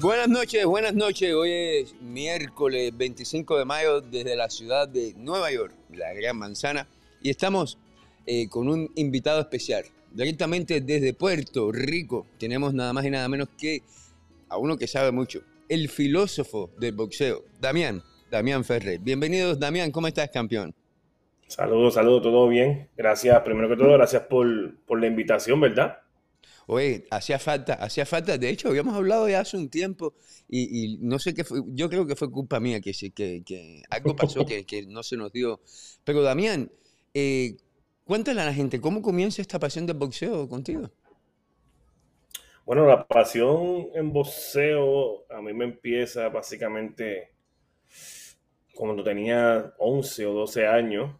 Buenas noches, buenas noches. Hoy es miércoles 25 de mayo desde la ciudad de Nueva York, la Gran Manzana, y estamos eh, con un invitado especial. Directamente desde Puerto Rico tenemos nada más y nada menos que a uno que sabe mucho, el filósofo del boxeo, Damián, Damián Ferrer. Bienvenidos, Damián, ¿cómo estás, campeón? Saludos, saludos, todo bien. Gracias, primero que todo, gracias por, por la invitación, ¿verdad? Oye, hacía falta, hacía falta. De hecho, habíamos hablado ya hace un tiempo y, no sé qué fue. Yo creo que fue culpa mía que, que, algo pasó que, no se nos dio. Pero Damián, eh, cuéntale a la gente, ¿cómo comienza esta pasión del boxeo contigo? Bueno, la pasión en boxeo a mí me empieza básicamente cuando tenía 11 o 12 años.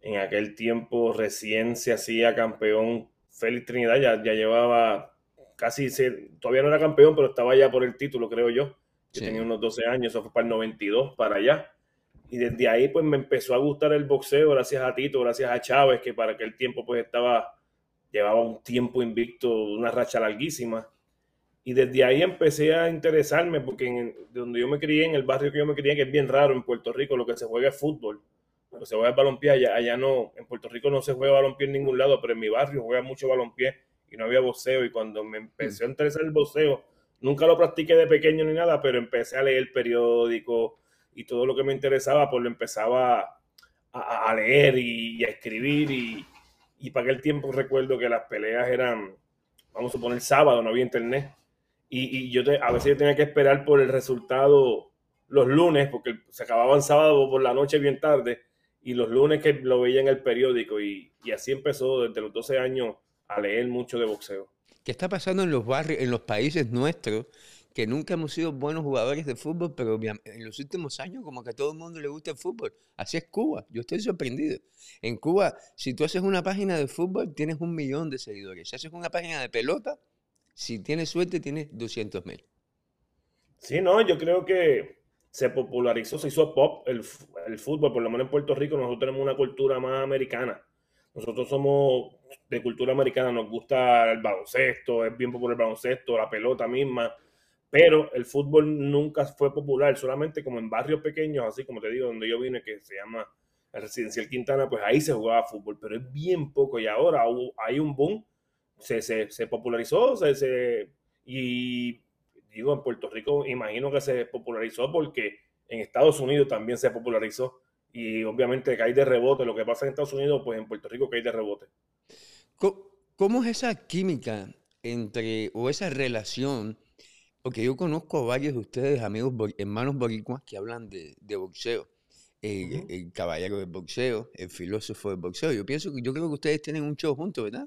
En aquel tiempo recién se hacía campeón Félix Trinidad ya, ya llevaba casi, todavía no era campeón, pero estaba ya por el título, creo yo. Yo tenía unos 12 años, eso fue para el 92, para allá. Y desde ahí pues me empezó a gustar el boxeo, gracias a Tito, gracias a Chávez, que para aquel tiempo pues estaba, llevaba un tiempo invicto, una racha larguísima. Y desde ahí empecé a interesarme, porque en, donde yo me crié, en el barrio que yo me crié, que es bien raro en Puerto Rico, lo que se juega es fútbol se juega balompié, allá, allá no, en Puerto Rico no se juega balompié en ningún lado, pero en mi barrio juega mucho balompié y no había boxeo. Y cuando me empecé a interesar el boxeo, nunca lo practiqué de pequeño ni nada, pero empecé a leer el periódico y todo lo que me interesaba, pues lo empezaba a, leer y, a escribir. Y, y para aquel tiempo recuerdo que las peleas eran, vamos a suponer, sábado, no había internet. Y, yo a veces yo tenía que esperar por el resultado los lunes, porque se acababan sábado por la noche bien tarde y los lunes que lo veía en el periódico y, así empezó desde los 12 años a leer mucho de boxeo. ¿Qué está pasando en los barrios, en los países nuestros, que nunca hemos sido buenos jugadores de fútbol, pero en los últimos años como que a todo el mundo le gusta el fútbol? Así es Cuba, yo estoy sorprendido. En Cuba, si tú haces una página de fútbol, tienes un millón de seguidores. Si haces una página de pelota, si tienes suerte, tienes 200 mil. Sí, no, yo creo que se popularizó, se hizo pop el, fútbol, por lo menos en Puerto Rico nosotros tenemos una cultura más americana. Nosotros somos de cultura americana, nos gusta el baloncesto, es bien popular el baloncesto, la pelota misma, pero el fútbol nunca fue popular, solamente como en barrios pequeños, así como te digo, donde yo vine, que se llama el Residencial Quintana, pues ahí se jugaba fútbol, pero es bien poco y ahora hay un boom, se, se, popularizó se, se, y digo, en Puerto Rico imagino que se popularizó porque en Estados Unidos también se popularizó y obviamente cae de rebote. Lo que pasa en Estados Unidos, pues en Puerto Rico cae de rebote. ¿Cómo es esa química entre, o esa relación? Porque yo conozco a varios de ustedes, amigos, hermanos boricuas, que hablan de, boxeo. El, el, caballero del boxeo, el filósofo del boxeo. Yo pienso que yo creo que ustedes tienen un show juntos, ¿verdad?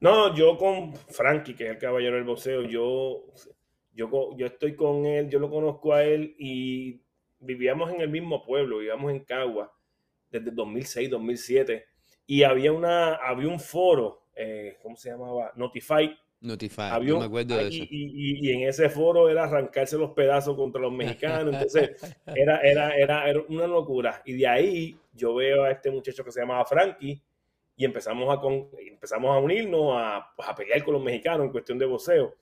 No, yo con Frankie, que es el caballero del boxeo, yo yo, yo estoy con él, yo lo conozco a él y vivíamos en el mismo pueblo, vivíamos en Cagua desde 2006, 2007 y había una había un foro, eh, ¿cómo se llamaba? Notify. Notify, me acuerdo de eso. Y, en ese foro era arrancarse los pedazos contra los mexicanos, entonces era, era, era, era, una locura. Y de ahí yo veo a este muchacho que se llamaba Frankie y empezamos a, con, empezamos a unirnos, a, pues, a pelear con los mexicanos en cuestión de voceo.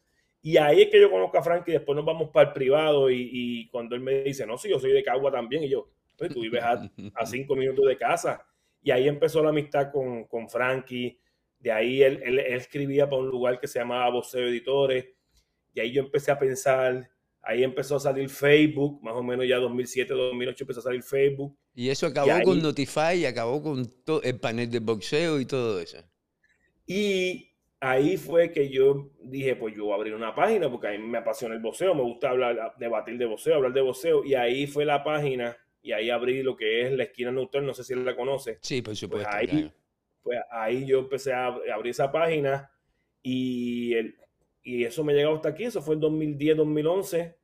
Y ahí es que yo conozco a Frank y después nos vamos para el privado y, cuando él me dice, no, sí, yo soy de Cagua también, y yo, pues tú vives a, cinco minutos de casa. Y ahí empezó la amistad con, con Frankie. De ahí él, él, escribía para un lugar que se llamaba Voceo Editores. Y ahí yo empecé a pensar, ahí empezó a salir Facebook, más o menos ya 2007, 2008 empezó a salir Facebook. Y eso acabó con Notify y acabó con el panel de boxeo y todo eso. Y ahí fue que yo dije, pues yo voy a abrir una página porque a mí me apasiona el boxeo, me gusta hablar, debatir de boxeo, hablar de boxeo, y ahí fue la página, y ahí abrí lo que es la esquina neutral, no sé si él la conoce. Sí, por supuesto. Pues ahí, pues ahí yo empecé a abrir esa página y, el, y eso me llegó hasta aquí, eso fue en 2010, 2011,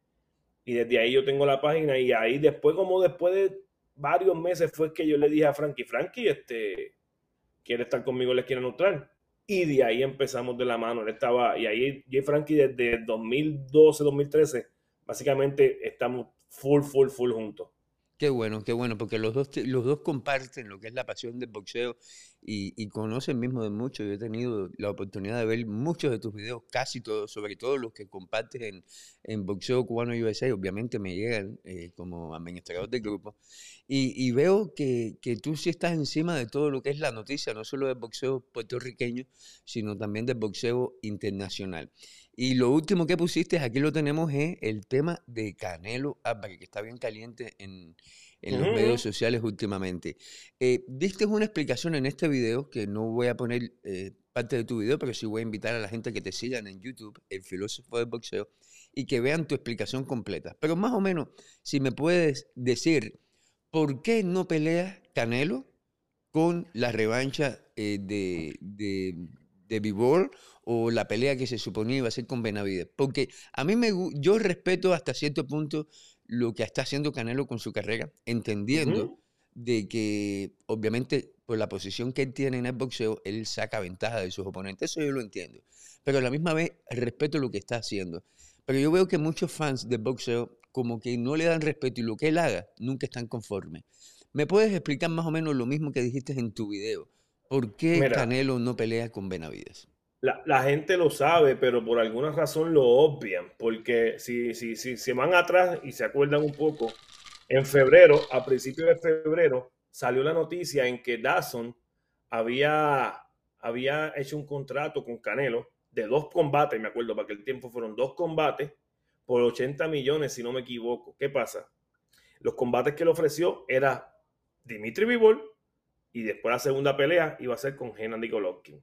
y desde ahí yo tengo la página y ahí después, como después de varios meses fue que yo le dije a Frankie, Frankie, este, quiere estar conmigo en la esquina neutral y de ahí empezamos de la mano. Él estaba, y ahí Jay Frankie desde 2012, 2013, básicamente estamos full, full, full juntos. Qué bueno, qué bueno, porque los dos, los dos comparten lo que es la pasión del boxeo y, y conoces mismo de mucho. Yo he tenido la oportunidad de ver muchos de tus videos, casi todos, sobre todo los que compartes en, en Boxeo Cubano USA. Obviamente me llegan eh, como administrador del grupo. Y, y veo que, que, tú sí estás encima de todo lo que es la noticia, no solo del boxeo puertorriqueño, sino también del boxeo internacional. Y lo último que pusiste, aquí lo tenemos, es el tema de Canelo Álvarez, que está bien caliente en, en los medios sociales últimamente. Eh, diste una explicación en este video, que no voy a poner eh, parte de tu video, pero sí voy a invitar a la gente que te sigan en YouTube, el filósofo del boxeo, y que vean tu explicación completa. Pero más o menos, si me puedes decir, ¿por qué no peleas Canelo con la revancha eh, de, de, de Vivol o la pelea que se suponía iba a ser con Benavides? Porque a mí me, yo respeto hasta cierto punto lo que está haciendo Canelo con su carrera, entendiendo de que obviamente por la posición que él tiene en el boxeo, él saca ventaja de sus oponentes, eso yo lo entiendo. Pero a la misma vez respeto lo que está haciendo. Pero yo veo que muchos fans del boxeo como que no le dan respeto y lo que él haga nunca están conformes. ¿Me puedes explicar más o menos lo mismo que dijiste en tu video? ¿Por qué Canelo no pelea con Benavides? La, gente lo sabe, pero por alguna razón lo obvian, porque si, si, si se van atrás y se acuerdan un poco, en febrero, a principios de febrero, salió la noticia en que Dawson había, había hecho un contrato con Canelo de dos combates, me acuerdo, para que el tiempo fueron dos combates por 80 millones, si no me equivoco. ¿Qué pasa? Los combates que le ofreció era Dimitri Vivol y después la segunda pelea iba a ser con Gennady Golovkin.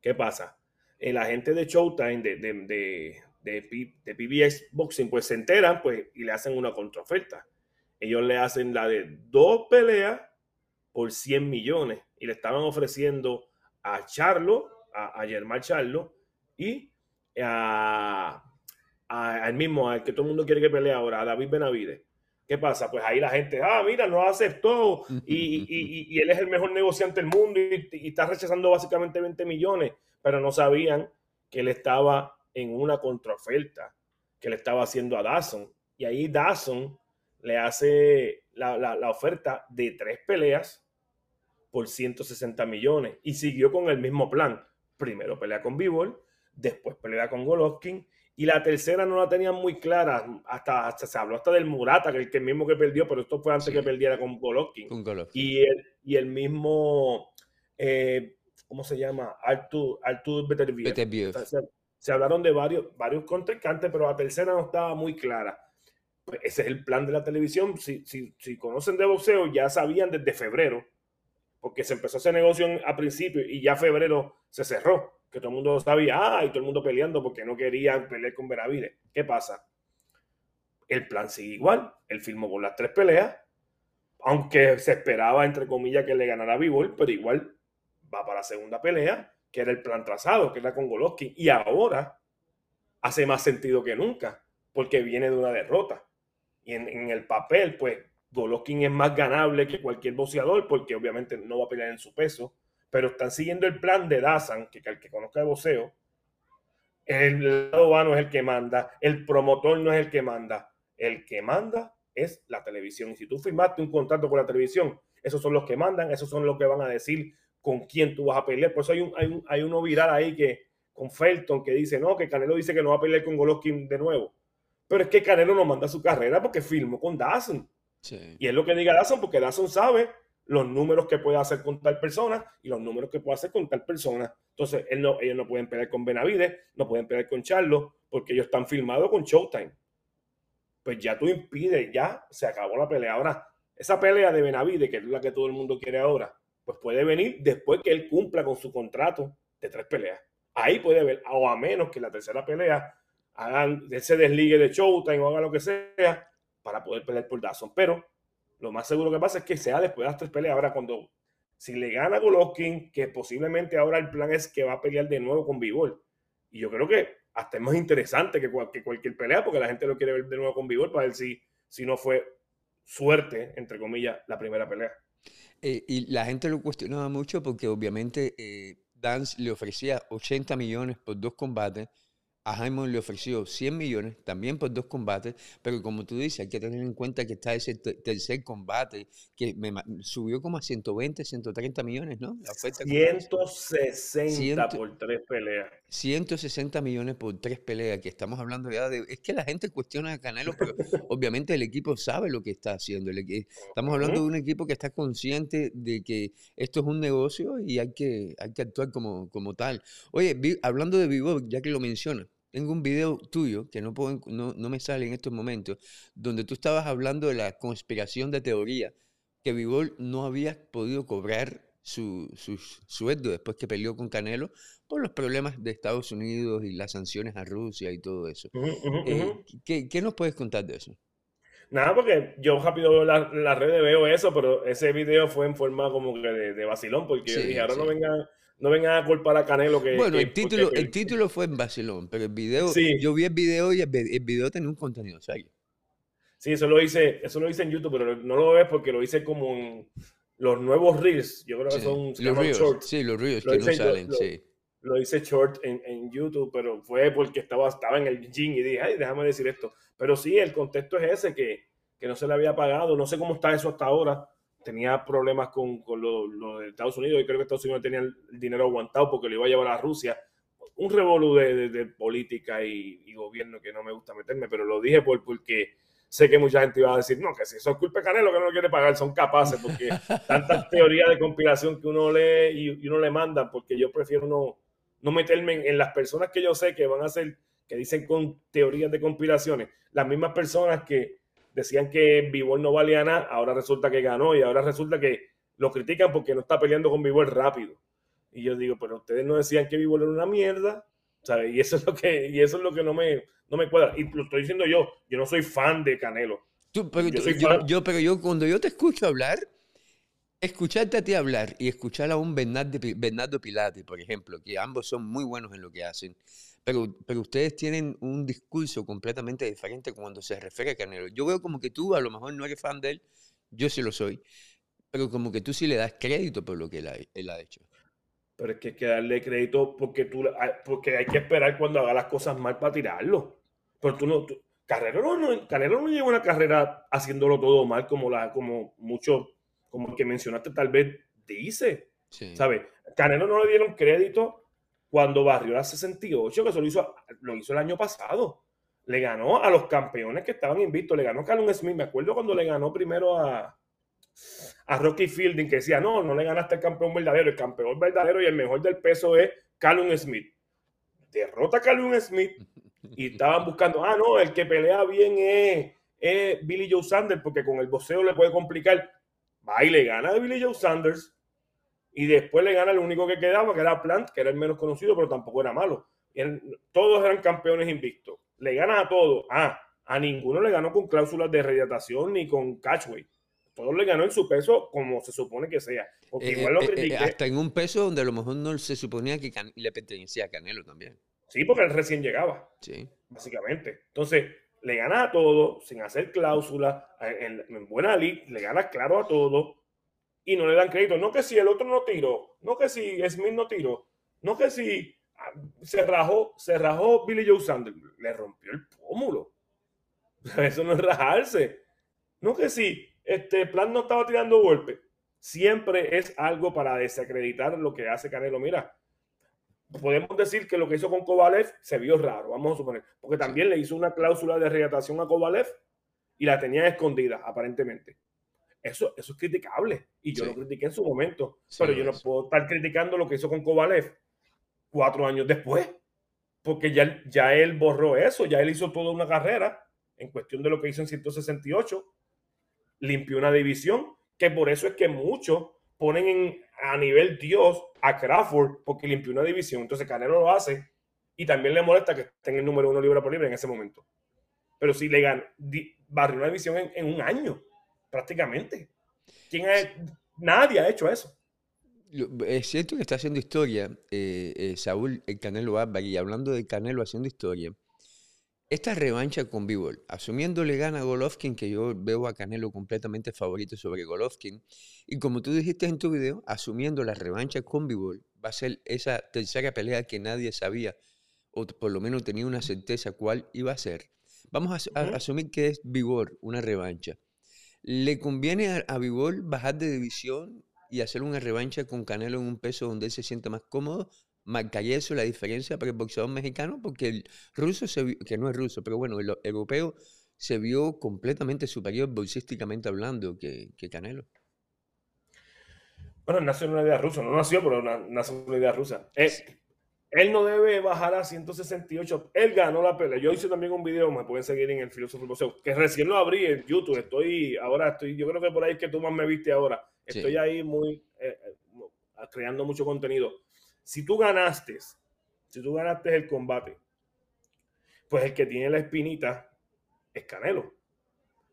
¿Qué pasa? el agente de Showtime de, de, de, PBS Boxing, pues se enteran pues, y le hacen una contraoferta. Ellos le hacen la de dos peleas por 100 millones y le estaban ofreciendo a Charlo, a, a Germán Charlo y a, al mismo, al que todo el mundo quiere que pelee ahora, a David Benavides. ¿Qué pasa? Pues ahí la gente, ah, mira, no aceptó y, y, y, él es el mejor negociante del mundo y, está rechazando básicamente 20 millones pero no sabían que él estaba en una contraoferta que le estaba haciendo a Dawson. Y ahí Dawson le hace la, oferta de tres peleas por 160 millones y siguió con el mismo plan. Primero pelea con Bivol, después pelea con Golovkin y la tercera no la tenían muy clara. Hasta, hasta se habló hasta del Murata, que el, que mismo que perdió, pero esto fue antes que perdiera con Golovkin. Y, el, y el mismo eh, ¿cómo se llama? Artur, Artur Beterbiev. Se, se, hablaron de varios, varios contrincantes, pero la tercera no estaba muy clara. Pues ese es el plan de la televisión. Si, si, si conocen de boxeo, ya sabían desde febrero, porque se empezó ese negocio a principio y ya febrero se cerró, que todo el mundo sabía, ah, y todo el mundo peleando porque no querían pelear con Benavides. ¿Qué pasa? El plan sigue igual. Él firmó con las tres peleas, aunque se esperaba, entre comillas, que le ganara Bivol, pero igual va para la segunda pelea, que era el plan trazado, que era con Golovkin, y ahora hace más sentido que nunca, porque viene de una derrota. Y en, el papel, pues, Golovkin es más ganable que cualquier boxeador, porque obviamente no va a pelear en su peso, pero están siguiendo el plan de Dazan, que el que conozca de boxeo, el lado vano es el que manda, el promotor no es el que manda, el que manda es la televisión. Y si tú firmaste un contrato con la televisión, esos son los que mandan, esos son los que van a decir con quién tú vas a pelear. Por eso hay, un, hay, un, hay uno viral ahí que con Felton que dice, no, que Canelo dice que no va a pelear con Golovkin de nuevo. Pero es que Canelo no manda su carrera porque firmó con Dawson. Y es lo que diga Dawson porque Dawson sabe los números que puede hacer con tal persona y los números que puede hacer con tal persona. Entonces, él ellos no pueden pelear con Benavides, no pueden pelear con Charlo, porque ellos están firmados con Showtime. Pues ya tú impides, ya se acabó la pelea. Ahora, esa pelea de Benavides, que es la que todo el mundo quiere ahora, pues puede venir después que él cumpla con su contrato de tres peleas. Ahí puede haber, o a menos que la tercera pelea hagan ese desligue de Showtime o haga lo que sea para poder pelear por Dawson. Pero lo más seguro que pasa es que sea después de las tres peleas. Ahora, cuando si le gana a Golovkin, que posiblemente ahora el plan es que va a pelear de nuevo con Bivol. Y yo creo que hasta es más interesante que, cualquier pelea, porque la gente lo quiere ver de nuevo con Bivol para ver si, si no fue suerte, entre comillas, la primera pelea. Eh, y la gente lo cuestionaba mucho porque obviamente eh, Dance le ofrecía 80 millones por dos combates, a Jaime le ofreció 100 millones, también por dos combates, pero como tú dices, hay que tener en cuenta que está ese tercer combate que me subió como a 120, 130 millones, ¿no? La 160 por tres peleas. 160 millones por tres peleas, que estamos hablando ya de... Es que la gente cuestiona a Canelo, pero obviamente el equipo sabe lo que está haciendo. Estamos hablando de un equipo que está consciente de que esto es un negocio y hay que, hay que actuar como, como tal. Oye, hablando de Vivo, ya que lo mencionas, tengo un video tuyo que no, puedo, no, me sale en estos momentos, donde tú estabas hablando de la conspiración de teoría, que Vivol no había podido cobrar su, sueldo después que peleó con Canelo por los problemas de Estados Unidos y las sanciones a Rusia y todo eso. Eh, ¿qué, nos puedes contar de eso? Nada, porque yo rápido veo la, la red veo eso, pero ese video fue en forma como que de, de vacilón, porque yo dije, ahora no vengan no vengan a culpar a Canelo que... Bueno, el, título, el título fue en Barcelona, pero el video, yo vi el video y el, video tenía un contenido serio. Sí, eso lo hice, eso lo hice en YouTube, pero no lo ves porque lo hice como en los nuevos reels. Yo creo que son los reels, shorts. Sí, los reels que no salen, sí. Lo, hice short en, en, YouTube, pero fue porque estaba, estaba en el gym y dije, ay, déjame decir esto. Pero sí, el contexto es ese, que, que no se le había pagado. No sé cómo está eso hasta ahora tenía problemas con, con lo, de Estados Unidos y creo que Estados Unidos tenía el dinero aguantado porque lo iba a llevar a Rusia. Un revolú de, política y, gobierno que no me gusta meterme, pero lo dije por, porque sé que mucha gente iba a decir, no, que si eso es culpa de Canelo que no lo quiere pagar, son capaces, porque tantas teorías de conspiración que uno lee y, uno le manda, porque yo prefiero no, no meterme en, en, las personas que yo sé que van a ser, que dicen con teorías de conspiraciones, las mismas personas que decían que Bivol no valía nada, ahora resulta que ganó y ahora resulta que lo critican porque no está peleando con Bivol rápido. Y yo digo, pero ustedes no decían que Bivol era una mierda, ¿sabes? Y eso es lo que, y eso es lo que no me, no me cuadra. Y lo estoy diciendo yo, yo no soy fan de Canelo. pero, yo, pero yo cuando yo te escucho hablar, escucharte a ti hablar y escuchar a un Bernardo, Bernardo Pilate, por ejemplo, que ambos son muy buenos en lo que hacen, pero, pero ustedes tienen un discurso completamente diferente cuando se refiere a Canelo. Yo veo como que tú a lo mejor no eres fan de él, yo sí lo soy, pero como que tú sí le das crédito por lo que él ha, hecho. Pero es que hay que darle crédito porque, tú, porque hay que esperar cuando haga las cosas mal para tirarlo. Pero tú no... Carrero no, Canelo no lleva una carrera haciéndolo todo mal como, la, como mucho, como el que mencionaste tal vez dice. ¿Sabes? Canelo no le dieron crédito cuando barrió la 68, que eso lo hizo, lo hizo el año pasado. Le ganó a los campeones que estaban invictos. Le ganó a Callum Smith. Me acuerdo cuando le ganó primero a, a Rocky Fielding, que decía, no, no le ganaste al campeón verdadero. El campeón verdadero y el mejor del peso es Callum Smith. Derrota a Callum Smith y estaban buscando, ah, no, el que pelea bien es, es Billy Joe Sanders, porque con el boxeo le puede complicar. Va y le gana a Billy Joe Sanders y después le gana el único que quedaba, que era Plant, que era el menos conocido, pero tampoco era malo. todos eran campeones invictos. Le gana a todos. Ah, a ninguno le ganó con cláusulas de rehidratación ni con catchweight. Todos le ganó en su peso como se supone que sea. Porque eh, igual lo eh, eh, hasta en un peso donde a lo mejor no se suponía que le pertenecía a Canelo también. Sí, porque él recién llegaba. Sí. Básicamente. Entonces, le gana a todos sin hacer cláusulas. En, en buena ley, le gana claro a todos y no le dan crédito. No que si el otro no tiró, no que si Smith no tiró, no que si ah, se rajó, se rajó Billy Joe Sanders, le rompió el pómulo. Eso no es rajarse. No que si este plan no estaba tirando golpe. Siempre es algo para desacreditar lo que hace Canelo. Mira, podemos decir que lo que hizo con Kovalev se vio raro, vamos a suponer, porque también le hizo una cláusula de rehidratación a Kovalev y la tenía escondida, aparentemente. Eso, eso es criticable. Y yo lo critiqué en su momento. pero yo no puedo estar criticando lo que hizo con Kovalev cuatro años después. Porque ya, ya él borró eso. Ya él hizo toda una carrera en cuestión de lo que hizo en 168. Limpió una división. Que por eso es que muchos ponen en, a nivel Dios a Crawford porque limpió una división. Entonces Canelo lo hace y también le molesta que esté en el número uno libre por libre en ese momento. Pero si le ganó, barrió una división en un año prácticamente. ¿Quién Nadie ha hecho eso. Es cierto que está haciendo historia eh, eh, Saúl el Canelo Álvarez y hablando de Canelo haciendo historia. Esta revancha con Bivol, asumiéndole gana a Golovkin, que yo veo a Canelo completamente favorito sobre Golovkin, y como tú dijiste en tu video, asumiendo la revancha con Bivol, va a ser esa tercera pelea que nadie sabía o por lo menos tenía una certeza cuál iba a ser. Vamos a, asumir que es Vigor, una revancha. ¿Le conviene a, a bajar de división y hacer una revancha con Canelo en un peso donde él se sienta más cómodo? ¿Marcaría eso la diferencia para el boxeador mexicano? Porque el ruso, se que no es ruso, pero bueno, el europeo se vio completamente superior boxísticamente hablando que, que Canelo. Bueno, nació en una idea rusa, no nació, pero nació en una idea rusa. Eh, él no debe bajar a 168. Él ganó la pelea. Yo hice también un video, me pueden seguir en el Filósofo Boxeo, que recién lo abrí en YouTube. Estoy, ahora estoy, yo creo que por ahí es que tú más me viste ahora. Estoy ahí muy, eh, eh, creando mucho contenido. Si tú ganaste, si tú ganaste el combate, pues el que tiene la espinita es Canelo.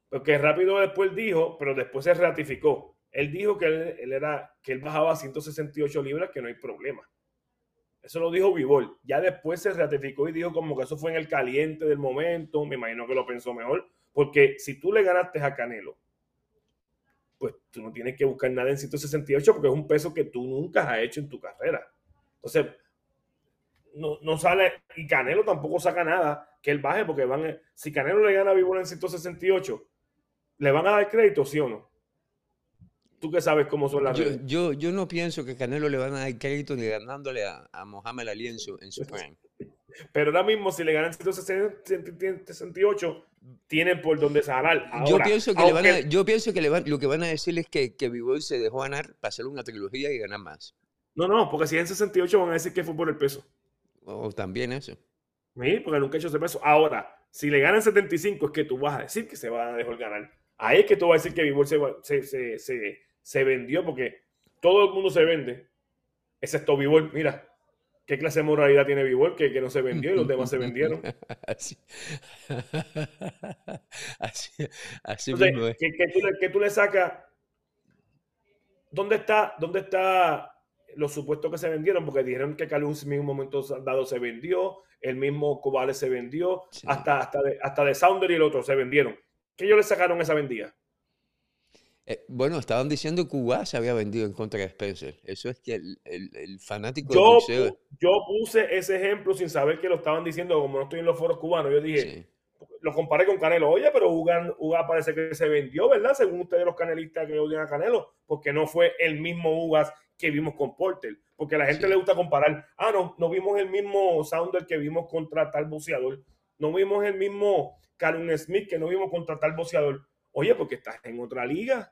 Porque rápido después dijo, pero después se ratificó. Él dijo que él, era, que él bajaba a 168 libras, que no hay problema. Eso lo dijo Vivol. Ya después se ratificó y dijo como que eso fue en el caliente del momento. Me imagino que lo pensó mejor. Porque si tú le ganaste a Canelo, pues tú no tienes que buscar nada en 168 porque es un peso que tú nunca has hecho en tu carrera. Entonces, no, no sale, y Canelo tampoco saca nada que él baje porque van, si Canelo le gana a Vivol en 168, ¿le van a dar crédito, sí o no? tú qué sabes cómo son las yo, Yo, yo no pienso que Canelo le van a dar crédito ni ganándole a, a Mohamed Ali en su, en su prime. Pero ahora mismo, si le ganan 168, tienen por donde salar. yo pienso que, le van a, yo pienso que le van, lo que van a decir es que, que se dejó ganar para hacer una trilogía y ganar más. No, no, porque si en 68 van a decir que fue por el peso. O también eso. Sí, porque nunca he hecho ese peso. Ahora, si le ganan 75 es que tú vas a decir que se va a dejar ganar. Ahí es que tú vas a decir que Bivol se, se, se se vendió porque todo el mundo se vende, excepto Vivol. Mira, ¿qué clase de moralidad tiene Vivol que, que no se vendió y los demás se vendieron? así, así, así mismo es. Que, tú le, que, tú le, sacas, ¿dónde está, dónde está los supuestos que se vendieron? Porque dijeron que Calus en un momento dado se vendió, el mismo Cobales se vendió, hasta, hasta, de, hasta de Sounder y el otro se vendieron. ¿Qué ellos le sacaron esa vendida? Eh, bueno, estaban diciendo que Cuba se había vendido en contra de Spencer. Eso es que el, el, fanático yo, Yo puse ese ejemplo sin saber que lo estaban diciendo, como no estoy en los foros cubanos. Yo dije, lo comparé con Canelo. Oye, pero Uga, parece que se vendió, ¿verdad? Según ustedes los canelistas que odian a Canelo, porque no fue el mismo Ugas que vimos con Porter. Porque a la gente le gusta comparar. Ah, no, no vimos el mismo Sounder que vimos contra tal boxeador. No vimos el mismo Karen Smith que no vimos contra tal boxeador. Oye, porque estás en otra liga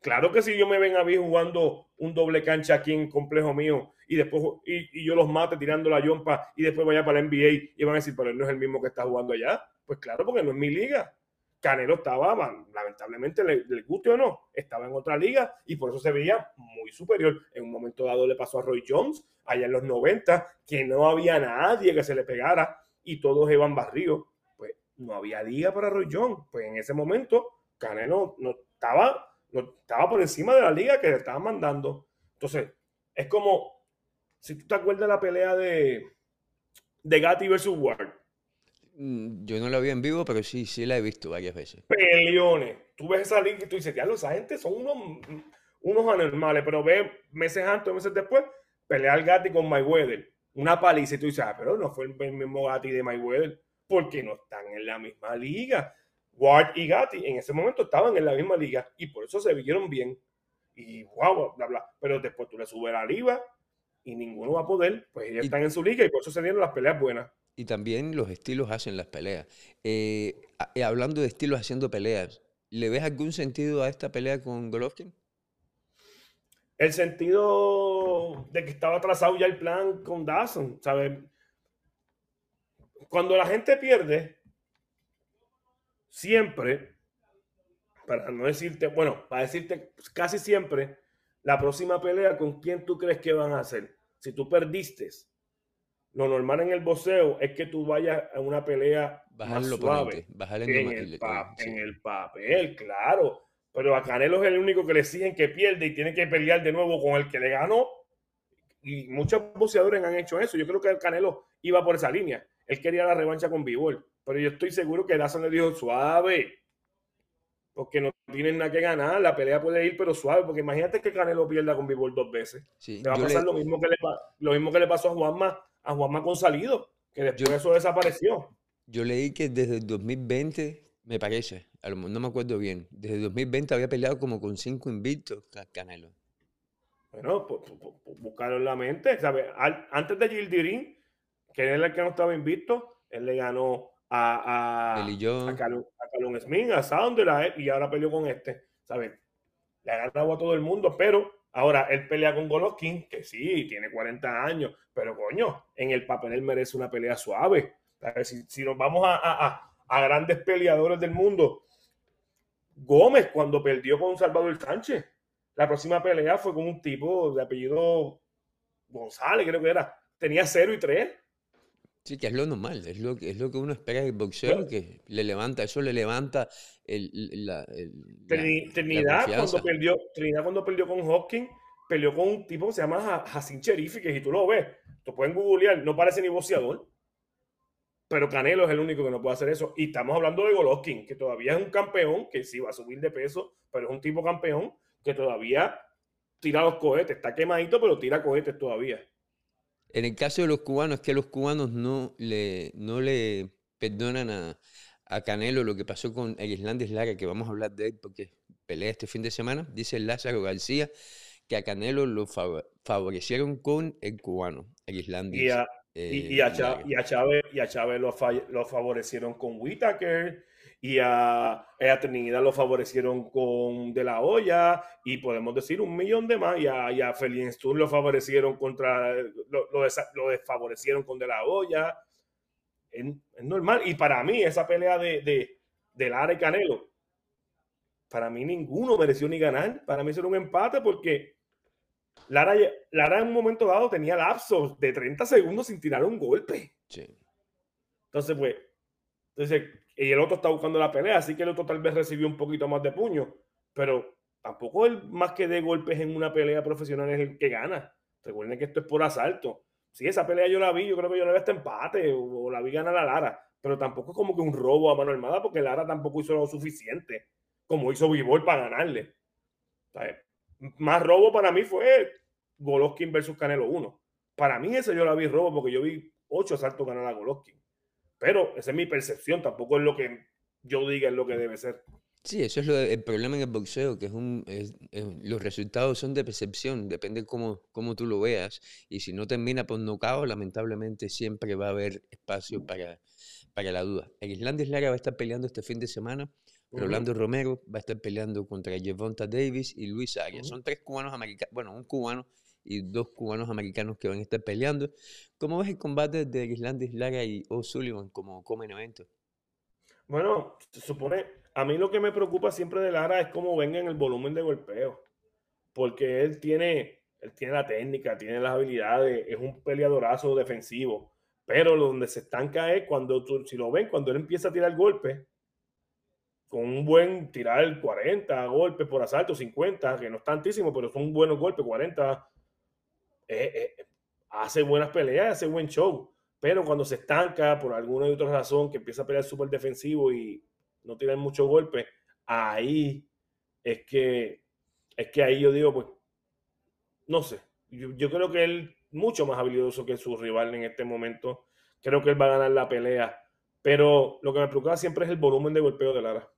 Claro que si yo me ven a mí jugando un doble cancha aquí en complejo mío y después y, yo los mate tirando la yompa y después vaya para la NBA y van a decir, pero él no es el mismo que está jugando allá. Pues claro, porque no es mi liga. Canelo estaba, lamentablemente, le, le, guste o no, estaba en otra liga y por eso se veía muy superior. En un momento dado le pasó a Roy Jones, allá en los 90, que no había nadie que se le pegara y todos iban barridos. Pues no había liga para Roy Jones. Pues en ese momento Canelo no estaba estaba por encima de la liga que le estaban mandando. Entonces, es como, si tú te acuerdas de la pelea de, de Gatti versus Ward. Mm, yo no la vi en vivo, pero sí, sí la he visto varias veces. Peleones. Tú ves esa liga y tú dices, ya, esa gente son unos, unos anormales, pero ve meses antes, meses después, pelear Gatti con Mayweather. Una paliza y tú dices, ah, pero no fue el mismo Gatti de Mayweather, porque no están en la misma liga. Ward y Gatti en ese momento estaban en la misma liga y por eso se vieron bien. Y wow, bla, bla. Pero después tú le subes la liga y ninguno va a poder, pues ellos están en su liga y por eso se dieron las peleas buenas. Y también los estilos hacen las peleas. Eh, eh, hablando de estilos haciendo peleas, ¿le ves algún sentido a esta pelea con Golovkin? El sentido de que estaba trazado ya el plan con Dawson, ¿sabes? Cuando la gente pierde, siempre, para no decirte, bueno, para decirte casi siempre, la próxima pelea con quién tú crees que van a hacer. Si tú perdiste, lo normal en el boxeo es que tú vayas a una pelea más suave. en, el, en el papel, claro. Pero a Canelo es el único que le exigen que pierde y tiene que pelear de nuevo con el que le ganó. Y muchos boxeadores han hecho eso. Yo creo que el Canelo iba por esa línea. Él quería la revancha con Bivol. Pero yo estoy seguro que Dazón le dijo suave. Porque no tienen nada que ganar. La pelea puede ir, pero suave. Porque imagínate que Canelo pierda con Bivol dos veces. le va a pasar lo, mismo que le, lo mismo que le pasó a Juanma, a Juanma con Salido. que después eso desapareció. Yo leí que desde el 2020, me parece, no me acuerdo bien, desde el 2020 había peleado como con cinco invictos Canelo. Bueno, pues, buscarlo en la mente. ¿sabes? Antes de Gildirín, que era el que no estaba invicto, él le ganó a, a, a, Calum, Smith, a Sounder, y ahora peleó con este. ¿Sabes? Le ha ganado a todo el mundo, pero ahora él pelea con Golovkin, que sí, tiene 40 años, pero coño, en el papel él merece una pelea suave. Si, si nos vamos a, a grandes peleadores del mundo, Gómez cuando perdió con Salvador Sánchez, la próxima pelea fue con un tipo de apellido González, creo que era. Tenía 0 y 3. Sí, que es lo normal, es lo, es lo que uno espera del boxeo, que le levanta, eso le levanta el, la, Trinidad, cuando perdió, Trinidad cuando perdió con Hopkins, peleó con un tipo que se llama Jacin Cherifi, que si tú lo ves, tú pueden googlear, no parece ni boxeador. Pero Canelo es el único que no puede hacer eso. Y estamos hablando de Golovkin, que todavía es un campeón, que sí va a subir de peso, pero es un tipo campeón que todavía tira los cohetes. Está quemadito, pero tira cohetes todavía. En el caso de los cubanos, es que los cubanos no le, no le perdonan a, Canelo lo que pasó con el Islandés Lara, que vamos a hablar de él porque pelea este fin de semana. Dice Lázaro García que a Canelo lo favorecieron con el cubano, el islandés. Y a, y, a, Chávez, y a Chávez lo, lo favorecieron con Whitaker y a, a, Trinidad lo favorecieron con De La Hoya y podemos decir un millón de más y a, y a lo favorecieron contra lo, lo, desfavorecieron con De La Hoya. Es, normal. Y para mí esa pelea de, de, de Lara y Canelo para mí ninguno mereció ni ganar. Para mí era un empate porque Lara, Lara en un momento dado tenía lapsos de 30 segundos sin tirar un golpe. Entonces pues entonces y el otro está buscando la pelea, así que el otro tal vez recibió un poquito más de puño, pero tampoco el más que de golpes en una pelea profesional es el que gana. Recuerden que esto es por asalto. Si esa pelea yo la vi, yo creo que yo la vi hasta empate o, la vi ganar a Lara, pero tampoco es como que un robo a mano armada porque Lara tampoco hizo lo suficiente como hizo Vivol para ganarle. más robo para mí fue Golovkin versus Canelo 1. Para mí ese yo la vi robo porque yo vi ocho asaltos ganar a Golovkin. Pero esa es mi percepción, tampoco es lo que yo diga es lo que debe ser. Sí, eso es lo, el problema en el boxeo, que es un, los resultados son de percepción, depende cómo, cómo tú lo veas. Y si no termina por nocao, lamentablemente siempre va a haber espacio para, para la duda. El Islandés Lara va a estar peleando este fin de semana. Rolando Romero va a estar peleando contra Jevonta Davis y Luis Arias. Son tres cubanos americanos, bueno, un cubano y dos cubanos americanos que van a estar peleando. ¿Cómo ves el combate de Islandis Lara y O'Sullivan como comen evento? Bueno, se supone, a mí lo que me preocupa siempre de Lara es cómo venga en el volumen de golpeo, porque él tiene, él tiene la técnica, tiene las habilidades, es un peleadorazo defensivo, pero donde se estanca es cuando tú, si lo ven, cuando él empieza a tirar golpes, con un buen tirar 40 golpes por asalto, 50, que no es tantísimo, pero son buenos golpes, 40, eh, eh, hace buenas peleas, hace buen show, pero cuando se estanca por alguna y otra razón, que empieza a pelear súper defensivo y no tiene mucho golpe, ahí es que, es que ahí yo digo, pues, no sé, yo, yo creo que él mucho más habilidoso que su rival en este momento, creo que él va a ganar la pelea, pero lo que me preocupa siempre es el volumen de golpeo de Lara.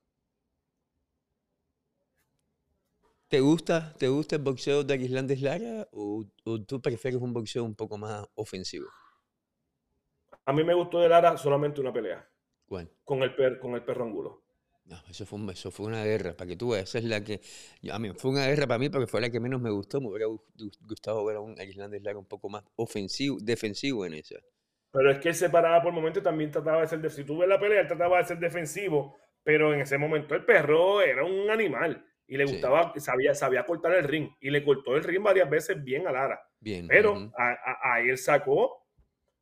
¿Te gusta, ¿Te gusta el boxeo de Arislandes Lara o, o, tú prefieres un boxeo un poco más ofensivo? A mí me gustó de Lara solamente una pelea. ¿Cuál? Con el, per, con el perro angulo. No, eso fue, eso fue una guerra, para que tú veas. Esa es la que. A mí, fue una guerra para mí porque fue la que menos me gustó. Me hubiera gustado ver a un Arislandes Lara un poco más ofensivo, defensivo en esa. Pero es que él se paraba por momentos también trataba de ser. Si tú ves la pelea, él trataba de ser defensivo, pero en ese momento el perro era un animal y le gustaba, sabía, sabía cortar el ring y le cortó el ring varias veces bien a Lara. Bien. Pero ahí él sacó,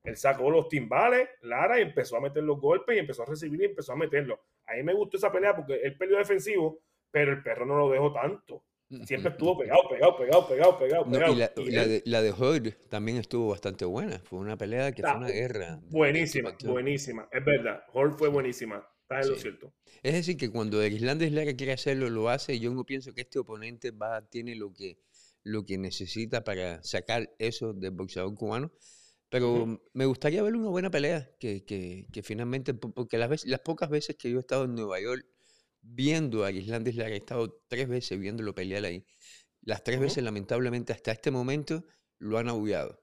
él sacó los timbales, Lara, y empezó a meter los golpes y empezó a recibir y empezó a meterlos. Ahí me gustó esa pelea porque él peleó defensivo, pero el perro no lo dejó tanto. Siempre estuvo pegado, pegado, pegado, pegado, pegado. y la, de, la de también estuvo bastante buena. Fue una pelea que fue una guerra. Buenísima, buenísima. Es verdad. Hood fue buenísima. Está en lo cierto. Es decir, que cuando el Islandés Lara quiere hacerlo, lo hace. Yo no pienso que este oponente va, tiene lo que, lo que necesita para sacar eso del boxeador cubano. Pero me gustaría ver una buena pelea, que, que, que finalmente, porque las, veces, las pocas veces que yo he estado en Nueva York viendo a Islandis Lara, he estado tres veces viéndolo pelear ahí. Las tres veces, lamentablemente, hasta este momento, lo han abullado.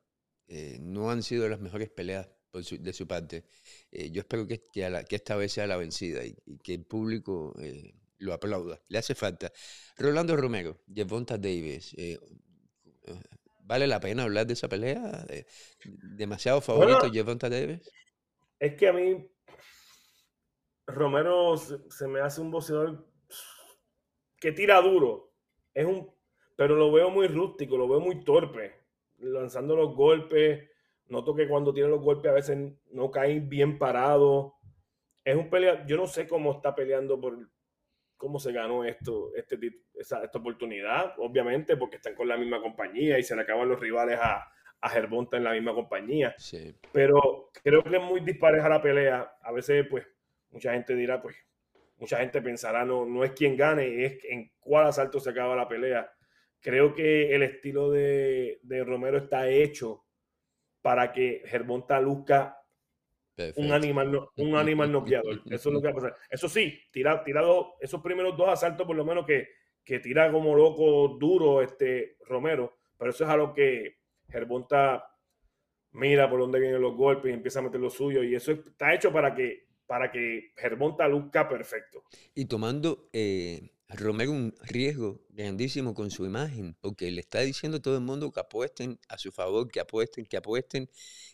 Eh, no han sido las mejores peleas de su parte. Eh, yo espero que, que, que, esta vez sea la vencida y, que el público eh, lo aplauda. Le hace falta. Rolando Romero, Devonta Davis, ¿Vale la pena hablar de esa pelea? ¿Demasiado favorito bueno, Davis? Es que a mí Romero se, me hace un boxeador que tira duro. Es un, pero lo veo muy rústico, lo veo muy torpe, lanzando los golpes. Noto que cuando tiene los golpes a veces no caen bien parado. Es un pelea, yo no sé cómo está peleando por, cómo se ganó esto, este, esta, esta oportunidad, obviamente, porque están con la misma compañía y se le acaban los rivales a, a Gervonta en la misma compañía. Sí. Pero creo que es muy dispareja la pelea. A veces, pues, mucha gente dirá, pues, mucha gente pensará, no, no es quien gane, es en cuál asalto se acaba la pelea. Creo que el estilo de, de Romero está hecho para que Gervonta luzca un animal, no, un animal noqueador. Eso es lo que va a pasar. Eso sí, tira, esos primeros dos asaltos, por lo menos que, que tira como loco duro este Romero, pero eso es algo que Gervonta mira por dónde vienen los golpes y empieza a meter lo suyo. Y eso está hecho para que, para que Gervonta luzca perfecto. Y tomando eh, Romero un riesgo grandísimo con su imagen, porque le está diciendo a todo el mundo que apuesten a su favor, que apuesten, que apuesten,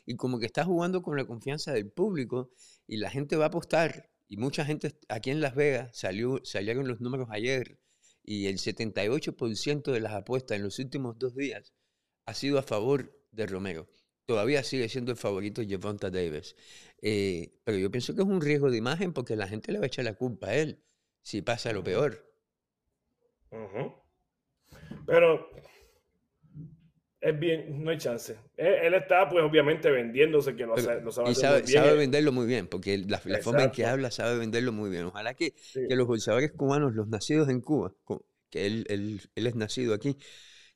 y como que está jugando con la confianza del público y la gente va a apostar. Y mucha gente aquí en Las Vegas salió, salieron los números ayer y el 78% de las apuestas en los últimos dos días ha sido a favor de Romero. Todavía sigue siendo el favorito Javonta Davis. Eh, pero yo pienso que es un riesgo de imagen porque la gente le va a echar la culpa a él si pasa lo peor. Pero es bien, no hay chance. Él, está, pues, obviamente vendiéndose, que lo, lo sabe, y sabe, sabe, venderlo muy bien, porque la, forma en que habla sabe venderlo muy bien. Ojalá que, que, los bolsadores cubanos, los nacidos en Cuba, que él, él, él, es nacido aquí,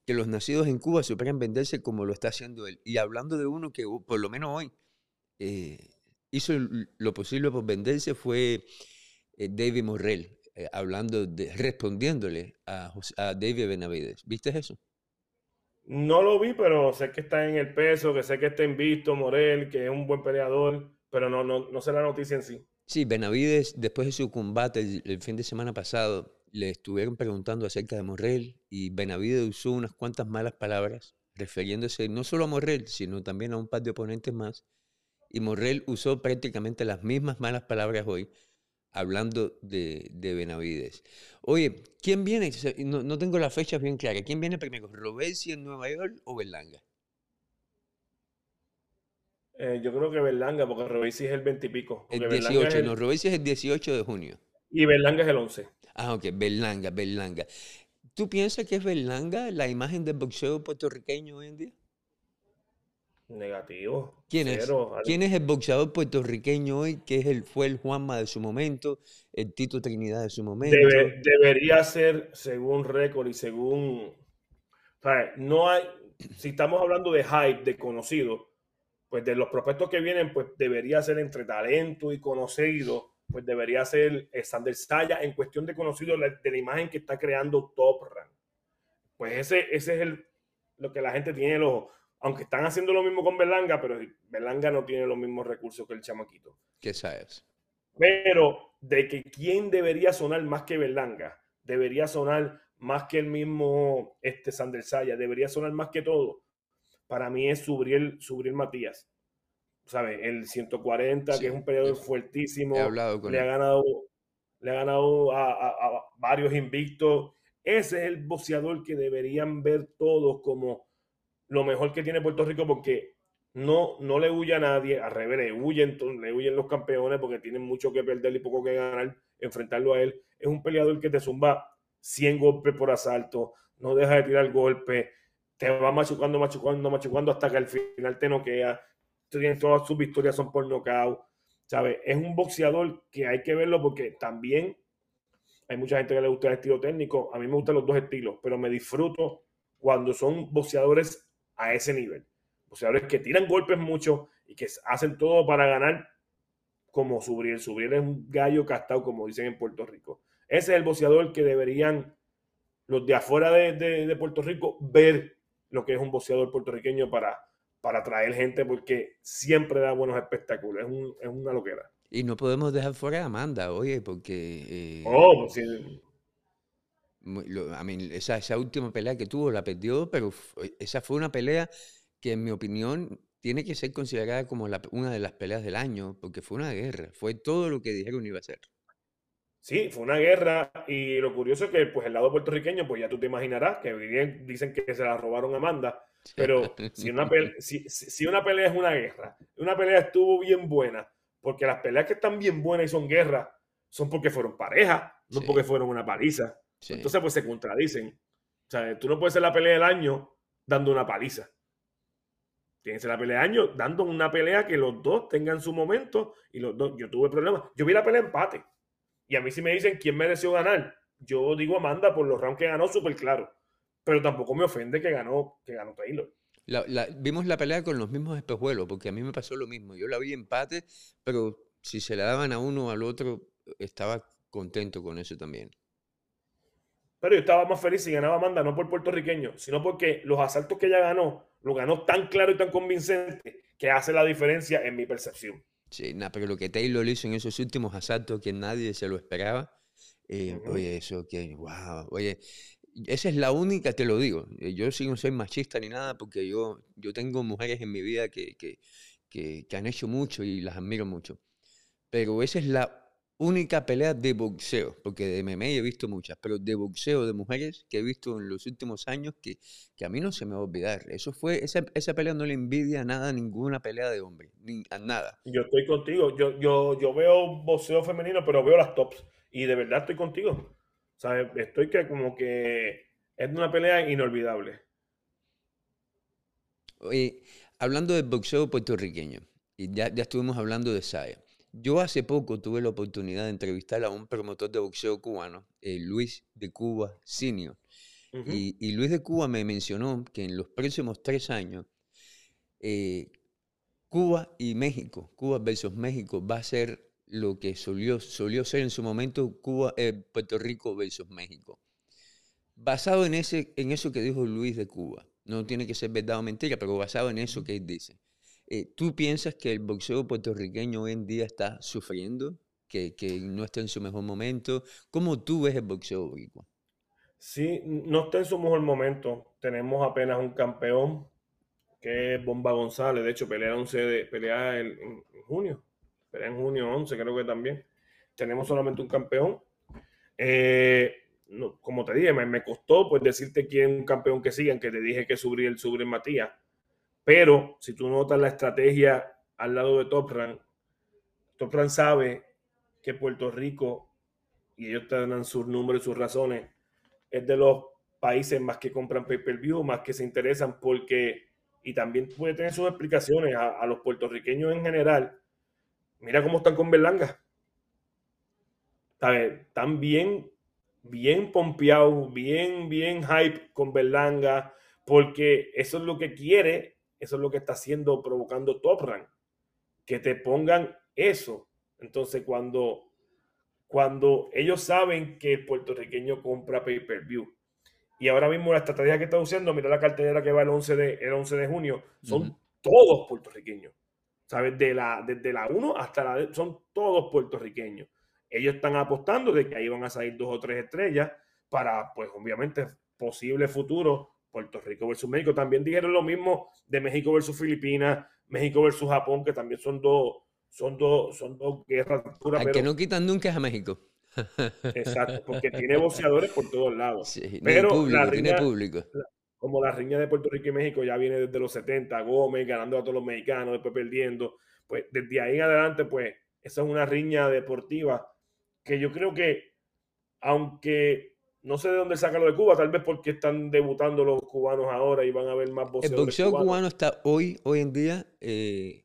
que los nacidos en Cuba supieran venderse como lo está haciendo él. Y hablando de uno que, por lo menos hoy, eh, hizo lo posible por venderse, fue eh, David Morrell, eh, hablando de, respondiéndole a, a David Benavides. ¿Viste eso? No lo vi, pero sé que está en el peso, que sé que está invisto Morel, que es un buen peleador, pero no, no, no sé la noticia en sí. Sí, Benavides, después de su combate el, fin de semana pasado, le estuvieron preguntando acerca de Morel y Benavides usó unas cuantas malas palabras refiriéndose no solo a Morel, sino también a un par de oponentes más. Y Morel usó prácticamente las mismas malas palabras hoy hablando de, de, Benavides. Oye, ¿quién viene? No, no, tengo las fechas bien claras. ¿Quién viene primero? ¿Robesi en Nueva York o Berlanga? Eh, yo creo que Berlanga, porque Robesi es el 20 y pico. El 18, no, Robesi es el 18 de junio. Y Berlanga es el 11. Ah, ok, Berlanga, Berlanga. ¿Tú piensas que es Berlanga la imagen del boxeo puertorriqueño hoy en día? Negativo. ¿Quién es? ¿Quién es el boxeador puertorriqueño hoy que es el, fue el Juanma de su momento, el Tito Trinidad de su momento? debería ser según récord y según... no hay... Si estamos hablando de hype, de conocido, pues de los prospectos que vienen, pues debería ser entre talento y conocido, pues debería ser Sander Saya en cuestión de conocido de la imagen que está creando Top Run. Pues ese, ese es el, lo que la gente tiene los aunque están haciendo lo mismo con Berlanga, pero Berlanga no tiene los mismos recursos que el chamaquito. ¿Qué sabes? Pero de que quién debería sonar más que Berlanga, debería sonar más que el mismo este Sander Saya, debería sonar más que todo. Para mí es Subriel, Subriel Matías. ¿Sabes? El 140, que es un periodo fuertísimo. He hablado con le, Ha ganado, le ha ganado a, varios invictos. Ese es el boxeador que deberían ver todos como lo mejor que tiene Puerto Rico porque no, no le huye a nadie, al revés, le huyen, le huyen los campeones porque tienen mucho que perder y poco que ganar, enfrentarlo a él. Es un peleador que te zumba 100 golpes por asalto, no deja de tirar golpes, te va machucando, machucando, machucando hasta que al final te noquea. Todas sus victorias son por nocaut. ¿Sabes? Es un boxeador que hay que verlo porque también hay mucha gente que le gusta el estilo técnico. A mí me gustan los dos estilos, pero me disfruto cuando son boxeadores a ese nivel. boxeadores que tiran golpes mucho y que hacen todo para ganar, como Subriel. Subriel es un gallo castado, como dicen en Puerto Rico. Ese es el boxeador que deberían los de afuera de, Puerto Rico ver lo que es un boxeador puertorriqueño para, para atraer gente, porque siempre da buenos espectáculos. Es, un, es una loquera. Y no podemos dejar fuera a Amanda, oye, porque... Eh, oh, esa última pelea que tuvo la perdió, pero esa fue una pelea que en mi opinión tiene que ser considerada como una de las peleas del año, porque fue una guerra, fue todo lo que dijeron iba a ser. Sí, fue una guerra y lo curioso es que pues el lado puertorriqueño, pues ya tú te imaginarás que dicen que se la robaron a Amanda, pero si una, pelea, si, una pelea es una guerra, una pelea estuvo bien buena, porque las peleas que están bien buenas y son guerras son porque fueron pareja, no porque fueron una paliza. Entonces pues se contradicen. O sea, tú no puedes ser la pelea del año dando una paliza. Tienes la pelea del año dando una pelea que los dos tengan su momento y los dos, yo tuve problemas. Yo vi la pelea empate. Y a mí si me dicen quién mereció ganar, yo digo Amanda por los rounds que ganó súper claro. Pero tampoco me ofende que ganó, que ganó Taylor. vimos la pelea con los mismos espejuelos, porque a mí me pasó lo mismo. Yo la vi empate, pero si se la daban a uno o al otro, estaba contento con eso también. Pero yo estaba más feliz si ganaba Amanda, no por puertorriqueño, sino porque los asaltos que ella ganó, lo ganó tan claro y tan convincente que hace la diferencia en mi percepción. Sí, nada, pero lo que Taylor hizo en esos últimos asaltos que nadie se lo esperaba, eh, oye, eso que, wow, oye, esa es la única, te lo digo, eh, yo sí no soy machista ni nada, porque yo, yo tengo mujeres en mi vida que, que, que, que han hecho mucho y las admiro mucho, pero esa es la única pelea de boxeo, porque de MMA he visto muchas, pero de boxeo de mujeres que he visto en los últimos años que, que a mí no se me va a olvidar. Eso fue, esa, esa pelea no le envidia nada a ninguna pelea de hombre, ni a nada. Yo estoy contigo, yo, yo, yo veo boxeo femenino, pero veo las tops y de verdad estoy contigo. O sea, estoy que como que es una pelea inolvidable. Oye, hablando del boxeo puertorriqueño, y ya, ya estuvimos hablando de Saya. Yo hace poco tuve la oportunidad de entrevistar a un promotor de boxeo cubano, eh, Luis de Cuba Senior. y, Luis de Cuba me mencionó que en los próximos tres años, eh, Cuba y México, Cuba versus México, va a ser lo que solió, solió ser en su momento Cuba, eh, Puerto Rico versus México. Basado en, ese, en eso que dijo Luis de Cuba, no tiene que ser verdad o mentira, pero basado en eso que él dice. Eh, ¿Tú piensas que el boxeo puertorriqueño hoy en día está sufriendo? Que, no está en su mejor momento. ¿Cómo tú ves el boxeo boricua? Sí, no está en su mejor momento. Tenemos apenas un campeón, que es Bomba González. De hecho, pelea, 11 de, pelea en, junio. Pelea en junio 11, creo que también. Tenemos solamente un campeón. Eh, como te dije, me, costó pues decirte quién es un campeón que sigan, que te dije que subí el Subri Matías pero si tú notas la estrategia al lado de Top Rank, sabe que Puerto Rico, y ellos te dan sus números y sus razones, es de los países más que compran pay-per-view, más que se interesan porque, y también puede tener sus explicaciones a, los puertorriqueños en general. Mira cómo están con Berlanga. Están bien, bien pompeados, bien, bien hype con Berlanga, porque eso es lo que quiere eso es lo que está haciendo, provocando Top Rank. Que te pongan eso. Entonces, cuando, cuando ellos saben que el puertorriqueño compra pay-per-view, y ahora mismo la estrategia que está usando, mira la cartelera que va el 11 de, el 11 de junio, son todos puertorriqueños. ¿Sabes? De la, desde la 1 hasta la... son todos puertorriqueños. Ellos están apostando de que ahí van a salir dos o tres estrellas para, pues obviamente, posible futuro Puerto Rico versus México. También dijeron lo mismo de México versus Filipinas, México versus Japón, que también son dos, son dos, son dos guerras puras. que no quitan nunca es a México. Exacto, porque tiene boxeadores por todos lados. pero la riña, público. como la riña de Puerto Rico y México ya viene desde los 70, Gómez ganando a todos los mexicanos, después perdiendo, pues desde ahí en adelante, pues esa es una riña deportiva que yo creo que, aunque no sé de dónde saca lo de Cuba, tal vez porque están debutando los cubanos ahora y van a ver más boxeadores El boxeo cubano está hoy, hoy en día, eh,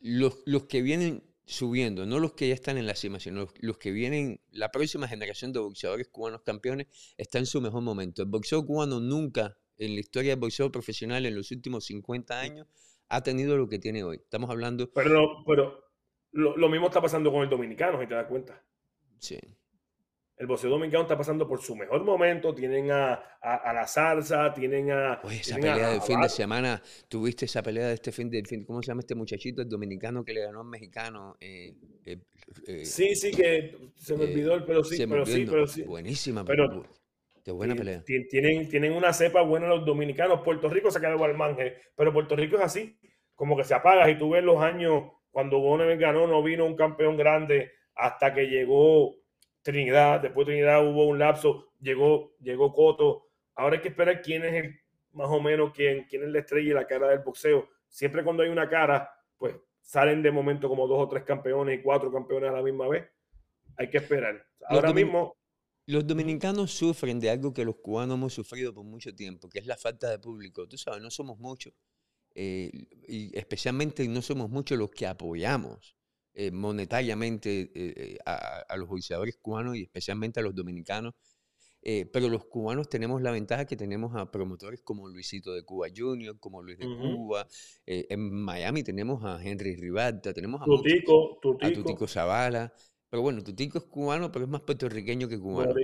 los, los, que vienen subiendo, no los que ya están en la cima, sino los, que vienen, la próxima generación de boxeadores cubanos campeones está en su mejor momento. El boxeo cubano nunca en la historia del boxeo profesional en los últimos 50 años ha tenido lo que tiene hoy. Estamos hablando... Pero, pero lo, lo mismo está pasando con el dominicano, si te das cuenta. Sí. El boxeo dominicano está pasando por su mejor momento. Tienen a, a, la salsa, tienen a. Oye, esa pelea del fin de semana. Tuviste esa pelea de este fin de. Fin, ¿Cómo se llama este muchachito, el dominicano que le ganó al mexicano? Eh, eh, eh, sí, sí, que se me olvidó, pero sí, pero sí, pero sí. Buenísima, pero. Qué buena pelea. Tienen, tienen una cepa buena los dominicanos. Puerto Rico se quedó al manje, pero Puerto Rico es así, como que se apaga. Y tú ves los años cuando Gómez ganó, no vino un campeón grande hasta que llegó Trinidad, después de Trinidad hubo un lapso, llegó, llegó Coto. Ahora hay que esperar quién es el, más o menos quién, quién es la estrella y la cara del boxeo. Siempre cuando hay una cara, pues salen de momento como dos o tres campeones y cuatro campeones a la misma vez. Hay que esperar. Ahora mismo. Los dominicanos sufren de algo que los cubanos hemos sufrido por mucho tiempo, que es la falta de público. Tú sabes, no somos muchos. Eh, y especialmente no somos muchos los que apoyamos eh, monetariamente eh, eh, a, los boxeadores cubanos y especialmente a los dominicanos. pero los cubanos tenemos la ventaja que tenemos a promotores como Luisito de Cuba Jr., como Luis de Cuba. en Miami tenemos a Henry Rivalta, tenemos a, Tutico, a Tutico Zavala. Pero bueno, Tutico es cubano, pero es más puertorriqueño que cubano.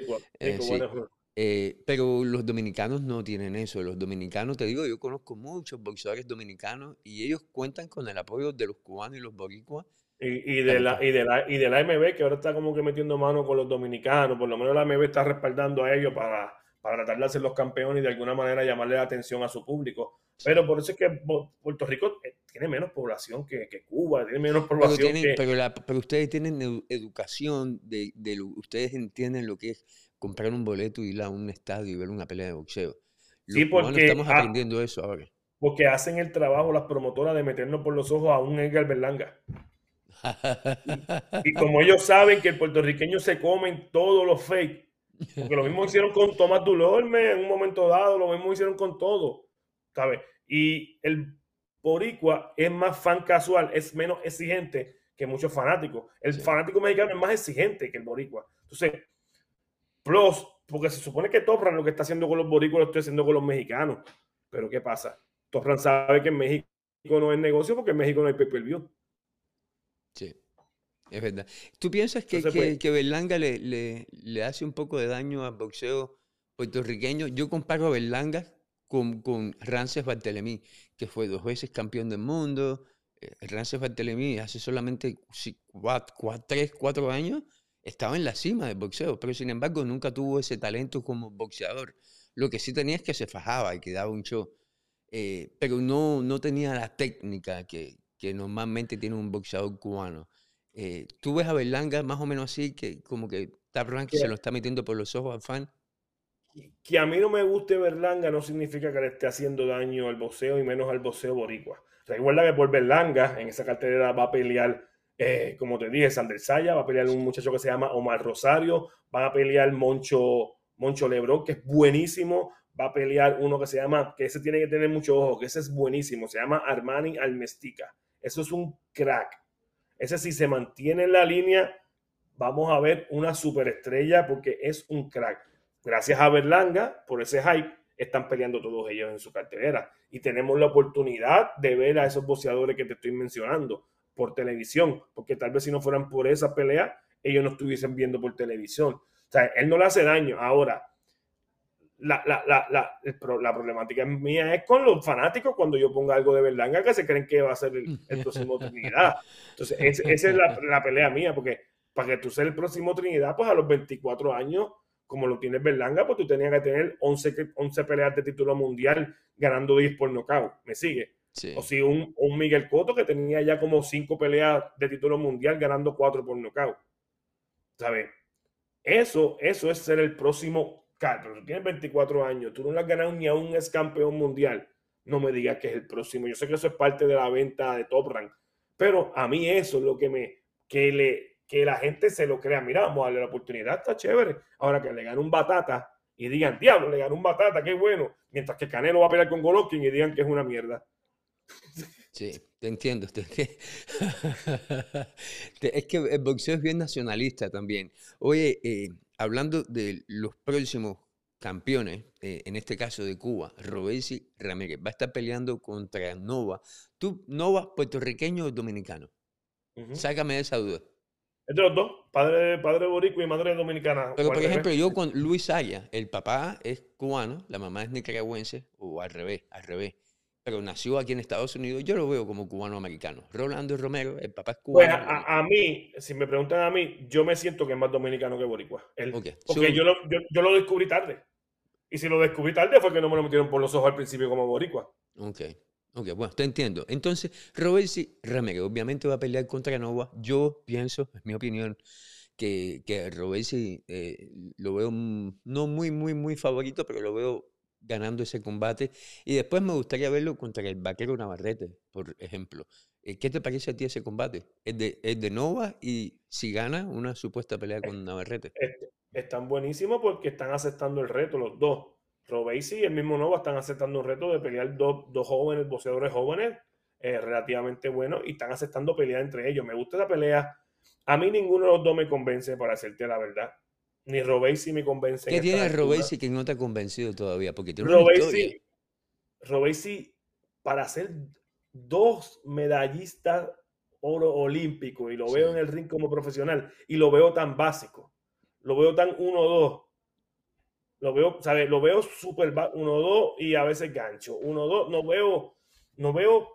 pero los dominicanos no tienen eso. Los dominicanos, te digo, yo conozco muchos boxeadores dominicanos y ellos cuentan con el apoyo de los cubanos y los boricuas y, de la, y, de la, y de la MB, que ahora está como que metiendo mano con los dominicanos, por lo menos la MB está respaldando a ellos para, para tratar de hacer los campeones y de alguna manera llamarle la atención a su público. Pero por eso es que Puerto Rico eh, tiene menos población que, que Cuba, tiene menos población pero que... Pero, ustedes tienen educación, de, de ustedes entienden lo que es comprar un boleto, y ir a un estadio y ver una pelea de boxeo. sí, porque estamos aprendiendo eso ahora. Porque hacen el trabajo las promotoras de meternos por los ojos a un Edgar Berlanga. Y, como ellos saben que el puertorriqueño se comen todos los fake, porque lo mismo hicieron con Tomás Dulorme en un momento dado, lo mismo hicieron con todo, ¿sabes? Y el boricua es más fan casual, es menos exigente que muchos fanáticos. El fanático mexicano es más exigente que el boricua. Entonces, plus, porque se supone que Topran lo que está haciendo con los boricuas lo está haciendo con los mexicanos. Pero ¿qué pasa? Topran sabe que en México no es negocio porque en México no hay pay-per-view. Es verdad. ¿Tú piensas que, que, que, Berlanga le, le, le, hace un poco de daño al boxeo puertorriqueño? Yo comparo a Berlanga con, con Rances Bartelemí, que fue dos veces campeón del mundo. Eh, Rances Bartelemí hace solamente cuatro, cuatro, tres, cuatro años estaba en la cima del boxeo, pero sin embargo nunca tuvo ese talento como boxeador. Lo que sí tenía es que se fajaba y que daba un show, eh, pero no, no tenía la técnica que, que normalmente tiene un boxeador cubano. Eh, ¿Tú ves a Berlanga más o menos así, que como que Tap Rank se lo está metiendo por los ojos al fan? Que a mí no me guste Berlanga no significa que le esté haciendo daño al boxeo y menos al boxeo boricua. Recuerda que por Berlanga en esa cartelera va a pelear, eh, como te dije, Sander Saya, va a pelear un muchacho que se llama Omar Rosario, va a pelear Moncho, Moncho Lebrón, que es buenísimo, va a pelear uno que se llama, que ese tiene que tener mucho ojo, que ese es buenísimo, se llama Armani Almestica. Eso es un crack. Ese si se mantiene en la línea, vamos a ver una superestrella porque es un crack. Gracias a Berlanga, por ese hype, están peleando todos ellos en su cartelera. Y tenemos la oportunidad de ver a esos boxeadores que te estoy mencionando por televisión, porque tal vez si no fueran por esa pelea, ellos no estuviesen viendo por televisión. O sea, él no le hace daño. Ahora, la, la, la, la, problemática mía es con los fanáticos cuando yo ponga algo de Berlanga que se creen que va a ser el, próximo Trinidad. Entonces, esa es la, pelea mía, porque para que tú seas el próximo Trinidad, pues a los 24 años, como lo tienes Berlanga, pues tú tenías que tener 11, 11 peleas de título mundial ganando 10 por nocaut. ¿Me sigue? O si un, un Miguel Cotto que tenía ya como 5 peleas de título mundial ganando 4 por nocaut. ¿Sabes? Eso, eso es ser el próximo pero tú tienes 24 años, tú no le has ganado ni a un ex campeón mundial. No me digas que es el próximo. Yo sé que eso es parte de la venta de Top Rank, pero a mí eso es lo que me, que le, que la gente se lo crea. Mira, vamos a darle la oportunidad, está chévere. Ahora que le gane un batata y digan, diablo, le ganó un batata, qué bueno. Mientras que Canelo va a pelear con Golovkin y digan que es una mierda. Sí, te entiendo. es que el boxeo es bien nacionalista también. Oye, eh, hablando de los próximos campeones, eh, en este caso de Cuba, Robesi Ramírez, va a estar peleando contra Nova. ¿Tú, Nova, puertorriqueño o dominicano? Sácame de esa duda. Entre los dos, padre, padre boricua y madre dominicana. Pero, por ejemplo, yo con Luis Aya, el papá es cubano, la mamá es nicaragüense, o al revés, al revés. Pero nació aquí en Estados Unidos, yo lo veo como cubano-americano. Rolando Romero, el papá es cubano. Pues a, mí, si me preguntan a mí, yo me siento que es más dominicano que boricua. Porque yo, lo, yo, lo descubrí tarde. Y si lo descubrí tarde fue que no me lo metieron por los ojos al principio como boricua. Ok. Ok, bueno, te entiendo. Entonces, Robesi Ramírez obviamente va a pelear contra Nova. Yo pienso, es mi opinión, que, que Robesi eh, lo veo no muy, muy, muy favorito, pero lo veo ganando ese combate. Y después me gustaría verlo contra el vaquero Navarrete, por ejemplo. Eh, ¿Qué te parece a ti ese combate? Es de, es de Nova y si gana una supuesta pelea con Navarrete. Están buenísimos porque están aceptando el reto los dos. Robesi y el mismo Nova están aceptando un reto de pelear dos, dos jóvenes, boxeadores jóvenes, eh, relativamente buenos, y están aceptando pelear entre ellos. Me gusta la pelea. A mí ninguno de los dos me convence, para hacerte la verdad. Ni Robesi me convence. ¿Qué tiene Robesi que no te ha convencido todavía? Porque tiene Robesi, para ser dos medallistas oro olímpico, y lo veo en el ring como profesional, y lo veo tan básico, lo veo tan 1-2 lo veo, ¿sabes? Lo veo súper 1-2 y a veces gancho. 1-2, no veo, no veo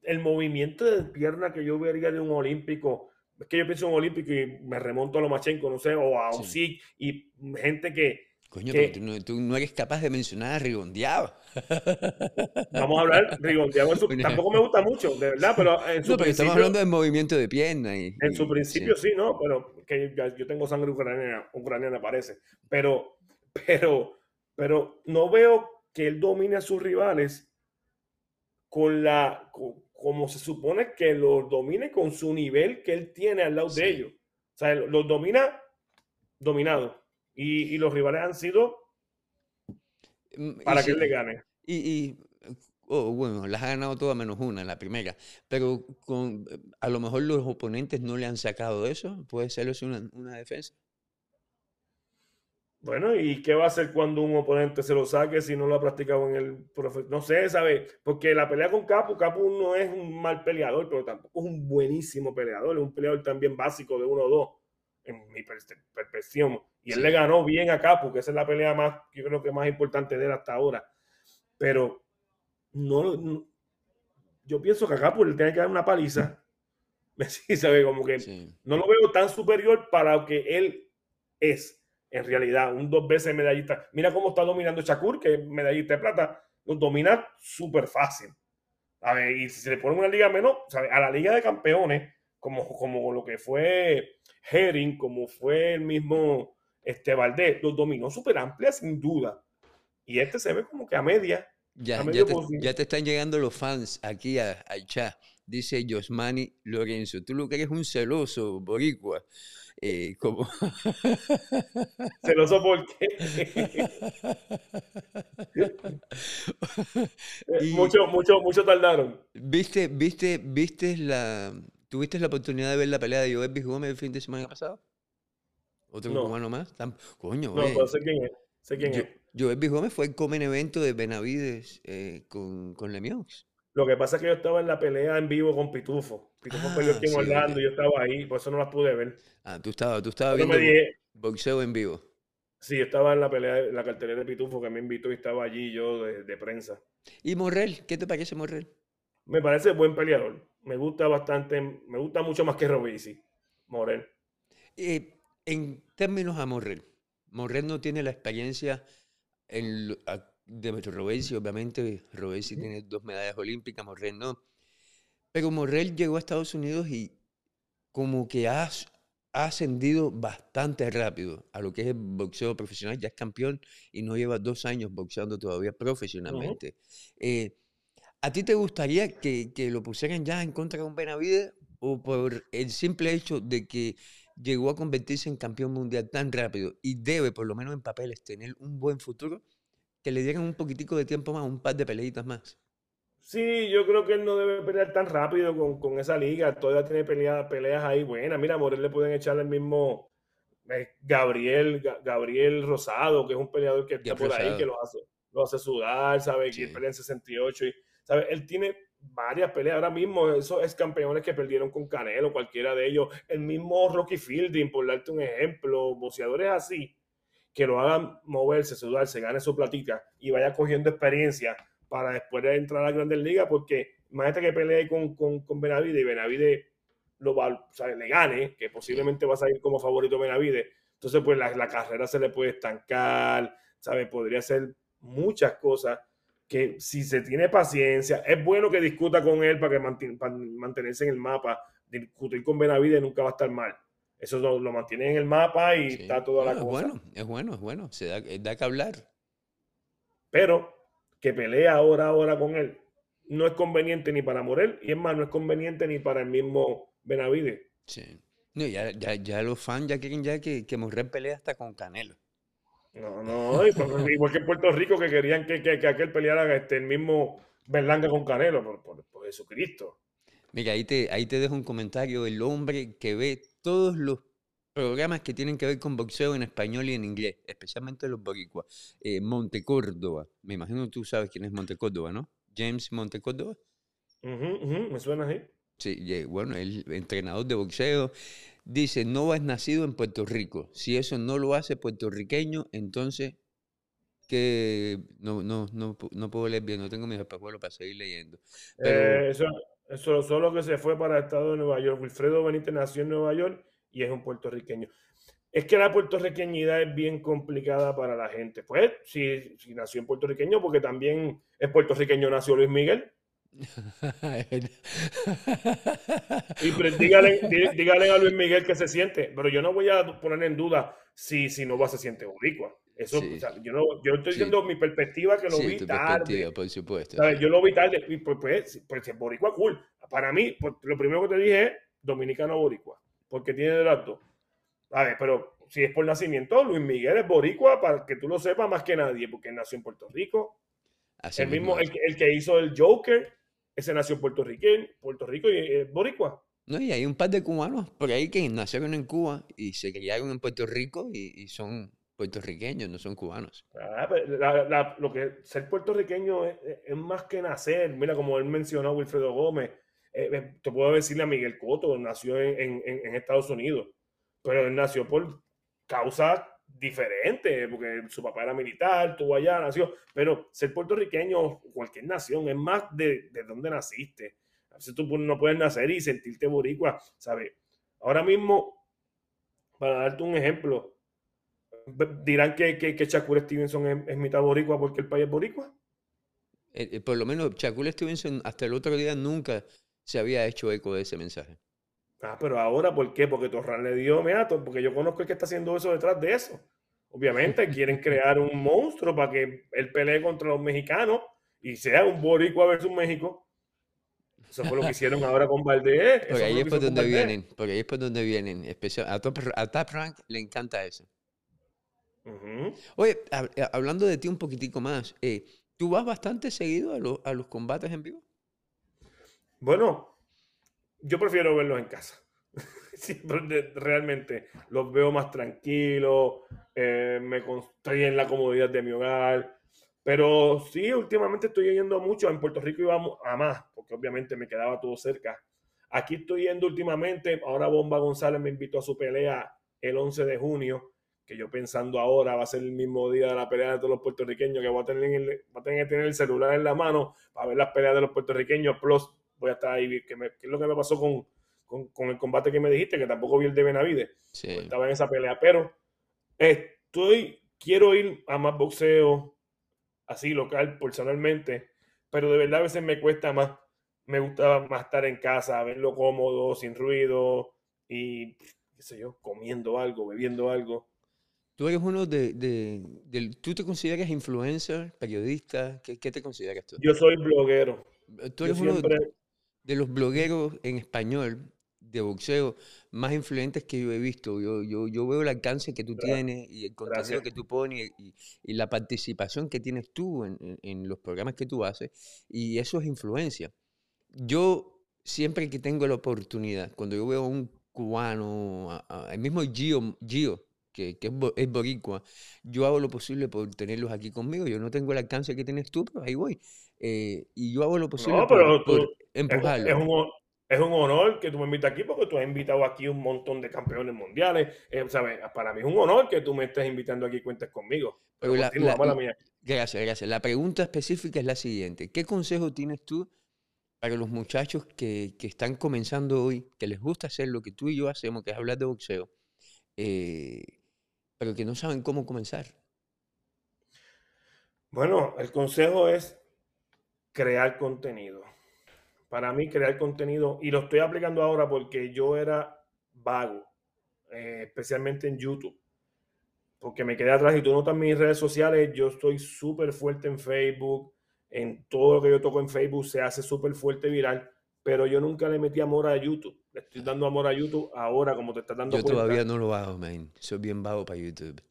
el movimiento de pierna que yo vería de un olímpico. Es que yo pienso en un olímpico y me remonto a Lomachenko, no sé, o a Osik y gente que, Coño, pero tú no, eres capaz de mencionar a Rigondeado. Vamos a hablar, Rigondeado tampoco me gusta mucho, de verdad, pero en su No, pero estamos hablando del movimiento de pierna. Y, en su principio sí. ¿no? Pero que yo tengo sangre ucraniana, ucraniana parece. Pero, pero, pero no veo que él domine a sus rivales con la, como se supone que los domine con su nivel que él tiene al lado de ellos. O sea, los domina dominado y, los rivales han sido mm, para que él le gane. Y, oh, bueno, las ha ganado todas menos una, en la primera. Pero con, a lo mejor los oponentes no le han sacado eso. ¿Puede ser eso una, una defensa? Bueno, ¿y qué va a hacer cuando un oponente se lo saque si no lo ha practicado en el No sé, ¿sabes? Porque la pelea con Capu, Capu no es un mal peleador, pero tampoco es un buenísimo peleador, es un peleador también básico de 1-2 en mi percepción. Y él le ganó bien a Capu, que esa es la pelea más, yo creo que más importante de él hasta ahora. Pero no, yo pienso que a Capu le tiene que dar una paliza. Sí, sabe, como que no lo veo tan superior para lo que él es en realidad, un dos veces medallista. Mira cómo está dominando Shakur, que es medallista de plata, lo domina súper fácil. A ver, y si se le pone una liga menos, a la liga de campeones, como, como lo que fue Herring, como fue el mismo este, Valdés, los dominó súper amplia sin duda. Y este se ve como que a media. Ya, ya, te, están llegando los fans aquí al chat. Dice Josmani Lorenzo, tú lo que eres un celoso, boricua. Eh, como... ¿Celoso por qué? mucho, mucho, mucho tardaron. ¿Viste, viste, viste la, ¿Tuviste la oportunidad de ver la pelea de Joel Gómez el fin de semana pasado? ¿Otro no. cubano más? Coño, No, pero sé quién es. Sé quién es. Joel Gómez fue el comen evento de Benavides eh, con, con Lemiox. Lo que pasa es que yo estaba en la pelea en vivo con Pitufo. Pitufo ah, peleó aquí en Orlando y yo estaba ahí, por eso no las pude ver. Ah, tú estabas, tú estabas viendo boxeo en vivo. Sí, yo estaba en la pelea, en la cartelera de Pitufo que me invitó y estaba allí yo de, de prensa. ¿Y Morrel? ¿Qué te parece Morrel? Me parece buen peleador me gusta bastante, me gusta mucho más que Robisi, Morel. Eh, en términos a Morel, Morel no tiene la experiencia en, de Robesi, obviamente Robesi tiene dos medallas olímpicas, Morel no. Pero Morel llegó a Estados Unidos y como que ha, ha, ascendido bastante rápido a lo que es el boxeo profesional, ya es campeón y no lleva dos años boxeando todavía profesionalmente. ¿A ti te gustaría que, lo pusieran ya en contra de un Benavides o por el simple hecho de que llegó a convertirse en campeón mundial tan rápido y debe, por lo menos en papeles, tener un buen futuro, que le dieran un poquitico de tiempo más, un par de peleitas más? Sí, yo creo que él no debe pelear tan rápido con, esa liga. Todavía tiene peleas, peleas ahí buenas. Mira, a Morel le pueden echar el mismo, Gabriel, Gabriel Rosado, que es un peleador que está por ahí, que lo hace, lo hace sudar, ¿sabe? Que pelea en 68 y, ¿sabe? Él tiene varias peleas ahora mismo, esos campeones que perdieron con Canelo, cualquiera de ellos, el mismo Rocky Fielding, por darte un ejemplo, boxeadores así, que lo hagan moverse, sudar, se gane su platica y vaya cogiendo experiencia para después de entrar a la Grandes Ligas, porque imagínate que pelee con, con, Benavide y Benavide lo va, o le gane, que posiblemente va a salir como favorito Benavide, entonces pues la, la carrera se le puede estancar, ¿sabes? Podría ser muchas cosas que si se tiene paciencia, es bueno que discuta con él para, que mantenerse en el mapa. Discutir con Benavide nunca va a estar mal. Eso lo, mantiene en el mapa y está toda la es cosa. Bueno, es bueno, es bueno. Se da, da que hablar. Pero que pelea ahora, ahora con él, no es conveniente ni para Morel y es más, no es conveniente ni para el mismo Benavide. Sí. No, ya, ya, ya los fans ya quieren ya que, que Morel pelea hasta con Canelo. No, no, igual que en Puerto Rico que querían que, que, que aquel peleara este, el mismo Berlanga con Canelo, por, por, Jesucristo. Mira, ahí te, ahí te dejo un comentario. El hombre que ve todos los programas que tienen que ver con boxeo en español y en inglés, especialmente los boricuas. Eh, Monte Córdoba, me imagino tú sabes quién es Monte Córdoba, ¿no? James Monte Córdoba. me suena así. Sí, bueno, el entrenador de boxeo dice, no es nacido en Puerto Rico. Si eso no lo hace puertorriqueño, entonces que no, no, no, no puedo leer bien, no tengo mis espejuelos para seguir leyendo. Eh, eso, eso solo que se fue para el estado de Nueva York. Wilfredo Benítez nació en Nueva York y es un puertorriqueño. Es que la puertorriqueñidad es bien complicada para la gente. Pues, si, si nació en puertorriqueño, porque también es puertorriqueño, nació Luis Miguel. y pues, dígale, dígale, a Luis Miguel que se siente, pero yo no voy a poner en duda si, si no va se siente boricua. Eso, yo, no, yo estoy diciendo mi perspectiva que lo vi tarde. Por supuesto. Yo lo vi tarde. Y pues, pues, pues, boricua cool. Para mí, pues, lo primero que te dije es dominicano boricua, porque tiene de las dos. A ver, pero si es por nacimiento, Luis Miguel es boricua, para que tú lo sepas más que nadie, porque nació en Puerto Rico. el mismo, el, el, que hizo el Joker, ese nació en Puerto Rico, Puerto Rico y es boricua. No, y hay un par de cubanos por ahí que nacieron en Cuba y se criaron en Puerto Rico y, son puertorriqueños, no son cubanos. Ah, lo que ser puertorriqueño es, más que nacer. Mira, como él mencionó, Wilfredo Gómez, eh, eh, te puedo decirle a Miguel Coto, nació en, en, Estados Unidos, pero él nació por causa diferente, porque su papá era militar, estuvo allá, nació, pero ser puertorriqueño, cualquier nación, es más de, de dónde naciste. A veces tú no puedes nacer y sentirte boricua, ¿sabes? Ahora mismo, para darte un ejemplo, dirán que, que, que Shakur Stevenson es, mitad boricua porque el país es boricua. Eh, eh, por lo menos Shakur Stevenson hasta el otro día nunca se había hecho eco de ese mensaje. Ah, pero ahora, ¿por qué? Porque Torran le dio meato, porque yo conozco el que está haciendo eso detrás de eso. Obviamente quieren crear un monstruo para que él pelee contra los mexicanos y sea un boricua versus México. Eso fue lo que hicieron ahora con Valdés. Porque ahí es por donde vienen, porque ahí es por donde vienen. Especial, a, Top, Rank le encanta eso. Oye, hablando de ti un poquitico más, eh, ¿tú vas bastante seguido a, a los combates en vivo? Bueno, yo prefiero verlos en casa. realmente los veo más tranquilos, eh, me estoy en la comodidad de mi hogar. Pero sí, últimamente estoy yendo mucho. En Puerto Rico iba a más, porque obviamente me quedaba todo cerca. Aquí estoy yendo últimamente. Ahora Bomba González me invitó a su pelea el 11 de junio, que yo pensando ahora va a ser el mismo día de la pelea de todos los puertorriqueños, que voy a tener, a tener que tener el celular en la mano para ver las peleas de los puertorriqueños, plus voy a estar ahí, que, es lo que me pasó con, con, el combate que me dijiste, que tampoco vi el de Benavides. Estaba en esa pelea, pero estoy, quiero ir a más boxeo, así local, personalmente, pero de verdad a veces me cuesta más, me gusta más estar en casa, verlo cómodo, sin ruido y, qué sé yo, comiendo algo, bebiendo algo. Tú eres uno de, de, ¿Tú te consideras influencer, periodista? ¿Qué, qué te consideras tú? Yo soy bloguero. Tú eres uno de los blogueros en español de boxeo más influyentes que yo he visto. Yo, yo, yo veo el alcance que tú tienes y el contenido que tú pones y, y, la participación que tienes tú en, en, los programas que tú haces y eso es influencia. Yo siempre que tengo la oportunidad, cuando yo veo a un cubano, el mismo Gio, Gio que, que es, bo- es boricua, yo hago lo posible por tenerlos aquí conmigo. Yo no tengo el alcance que tienes tú, pero ahí voy. Eh, y yo hago lo posible No, por, por tú, es, empujarlo. es un, es un honor que tú me invites aquí porque tú has invitado aquí un montón de campeones mundiales. eh, ¿sabes? Para mí es un honor que tú me estés invitando aquí y cuentes conmigo. Pero la, la- mala mía. gracias, gracias. La pregunta específica es la siguiente. ¿Qué consejo tienes tú para los muchachos que, que están comenzando hoy, que les gusta hacer lo que tú y yo hacemos, que es hablar de boxeo, eh, que no saben cómo comenzar? Bueno, el consejo es crear contenido. Para mí, crear contenido, y lo estoy aplicando ahora porque yo era vago, eh, especialmente en YouTube, porque me quedé atrás y tú notas mis redes sociales, yo estoy súper fuerte en Facebook, en todo lo que yo toco en Facebook se hace súper fuerte viral, pero yo nunca le metí amor a YouTube. Le estoy dando amor a YouTube ahora, como te estás dando Yo cuenta. todavía no lo hago, man. Soy bien vago para YouTube.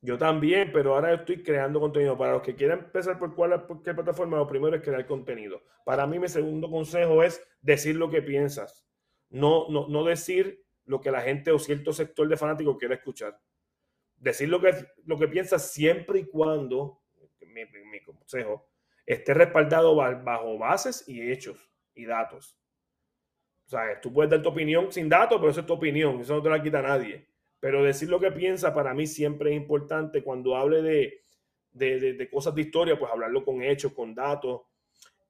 Yo también, pero ahora estoy creando contenido. Para los que quieran empezar por cuál, por qué plataforma, lo primero es crear contenido. Para mí, mi segundo consejo es decir lo que piensas. No, no, no decir lo que la gente o cierto sector de fanáticos quiere escuchar. Decir lo que, lo que piensas siempre y cuando, mi, mi- consejo, esté respaldado ba- bajo bases y hechos y datos. O sea, tú puedes dar tu opinión sin datos, pero eso es tu opinión, eso no te la quita nadie. Pero decir lo que piensa para mí siempre es importante. Cuando hable de, de, de- de cosas de historia, pues hablarlo con hechos, con datos.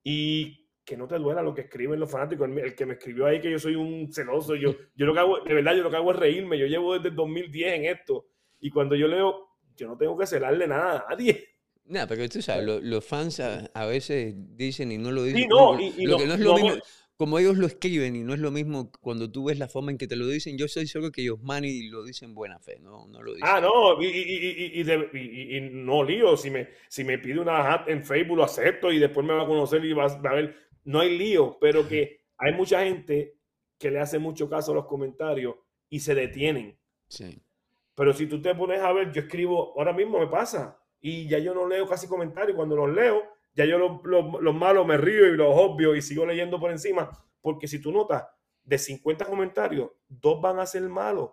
Y que no te duela lo que escriben los fanáticos. El, que me escribió ahí que yo soy un celoso, yo, yo lo que hago, de verdad, yo lo que hago es reírme. Yo llevo desde el 2010 en esto. Y cuando yo leo, yo no tengo que celarle nada a nadie. Nada, pero tú sabes, lo- los fans a, a veces dicen y no lo dicen. Sí, no, lo, y, y lo no, que no es no lo amo- mismo, como ellos lo escriben y no es lo mismo cuando tú ves la forma en que te lo dicen, yo soy seguro que ellos Manny lo dicen buena fe, no, no lo dicen. Ah, no, y, y- y- y- y de- y- y- y no lío. Si me, si me pide una hat en Facebook, lo acepto y después me va a conocer y va, a- va a ver. No hay lío, pero que hay mucha gente que le hace mucho caso a los comentarios y se detienen. Sí. Pero si tú te pones a ver, yo escribo, ahora mismo me pasa, y ya yo no leo casi comentarios. Cuando los leo, ya yo los, los malos me río y los obvio y sigo leyendo por encima. Porque si tú notas, de 50 comentarios, dos van a ser malos.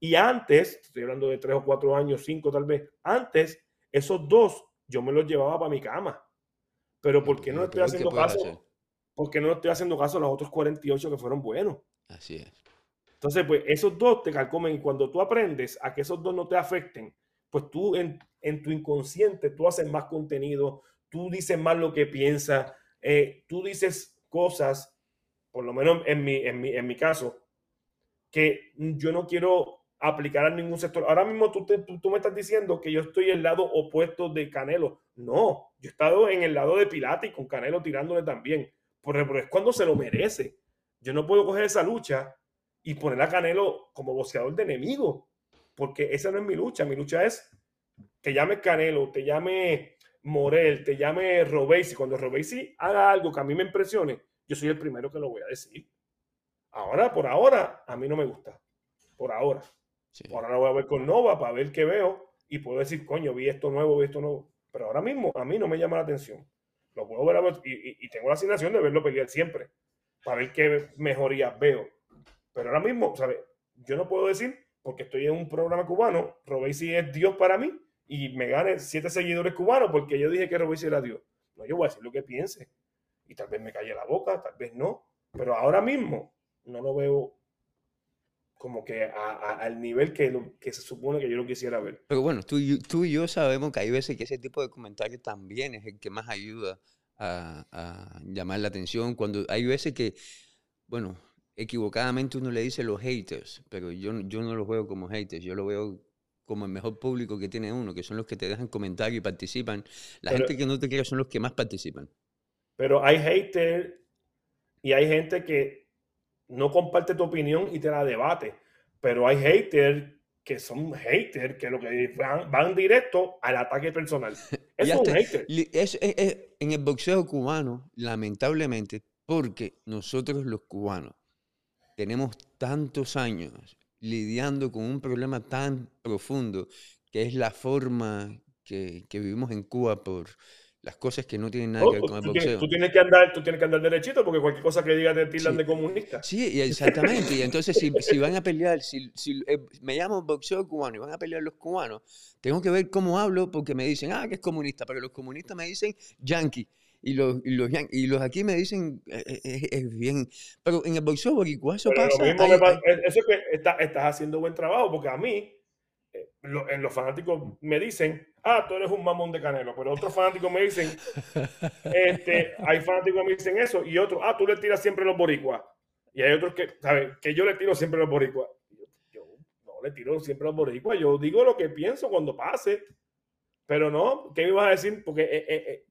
Y antes, estoy hablando de tres o cuatro años, cinco tal vez, antes, esos dos yo me los llevaba para mi cama. Pero ¿por qué no Lo estoy haciendo caso? hacer. Porque no estoy haciendo caso a los otros 48 que fueron buenos. Así es. Entonces, pues esos dos te calcomen y cuando tú aprendes a que esos dos no te afecten, pues tú en, en tu inconsciente tú haces más contenido, tú dices más lo que piensas, eh, tú dices cosas, por lo menos en mi, en mi, en mi caso, que yo no quiero aplicar a ningún sector. Ahora mismo tú, te- tú, me estás diciendo que yo estoy el lado opuesto de Canelo. No, yo he estado en el lado de Pilates con Canelo tirándole también. Pero, es cuando se lo merece. Yo no puedo coger esa lucha y poner a Canelo como boxeador de enemigo, porque esa no es mi lucha. Mi lucha es te llame Canelo, te llame Morel, te llame Robesi. Cuando Robesi haga algo que a mí me impresione, yo soy el primero que lo voy a decir. Ahora, por ahora, a mí no me gusta. Por ahora. Sí. Ahora lo voy a ver con Nova para ver qué veo y puedo decir, coño, vi esto nuevo, vi esto nuevo. Pero ahora mismo a mí no me llama la atención. Lo puedo ver a ver- y, y- y tengo la asignación de verlo pelear siempre para ver qué mejorías veo. Pero ahora mismo, ¿sabes? Yo no puedo decir, porque estoy en un programa cubano, Robesi es Dios para mí y me gane siete seguidores cubanos porque yo dije que Robesi era Dios. No, yo voy a decir lo que piense. Y tal vez me calle la boca, tal vez no. Pero ahora mismo no lo veo como que a- al nivel que, que se supone que yo lo quisiera ver. Pero bueno, tú tú y yo sabemos que hay veces que ese tipo de comentario también es el que más ayuda a, a llamar la atención. Cuando hay veces que, bueno, equivocadamente uno le dice los haters, pero yo, yo no los veo como haters, yo lo veo como el mejor público que tiene uno, que son los que te dejan comentarios y participan. La Pero- gente que no te quiere son los que más participan. Pero hay haters y hay gente que no comparte tu opinión y te la debate. Pero hay haters que son haters que lo que van, van directo al ataque personal. Eso es un te- hater. li- es- es- es- en el boxeo cubano, lamentablemente, porque nosotros los cubanos tenemos tantos años lidiando con un problema tan profundo que es la forma que, que vivimos en Cuba por las cosas que no tienen nada que ver con el boxeo. tú, tienes que andar, tú tienes que andar derechito porque cualquier cosa que digas de ti de comunista. Sí, exactamente. y entonces si, si, van a pelear, si, si eh, me llamo boxeo cubano y van a pelear los cubanos, tengo que ver cómo hablo porque me dicen, ah, que es comunista, pero los comunistas me dicen yankee. Y los, y los, y los aquí me dicen, eh, eh, es, bien. Pero en el boxeo boricua eso pasa. Eso es que estás haciendo buen trabajo porque a mí en los fanáticos me dicen, ah, tú eres un mamón de Canelo, pero otros fanáticos me dicen, este, hay fanáticos que me dicen eso, y otros, ah, tú le tiras siempre los boricuas. Y hay otros que, ¿sabes? Que yo le tiro siempre los boricuas. Yo, no le tiro siempre los boricuas, yo digo lo que pienso cuando pase. Pero no, ¿qué me ibas a decir? Porque eh, eh, eh,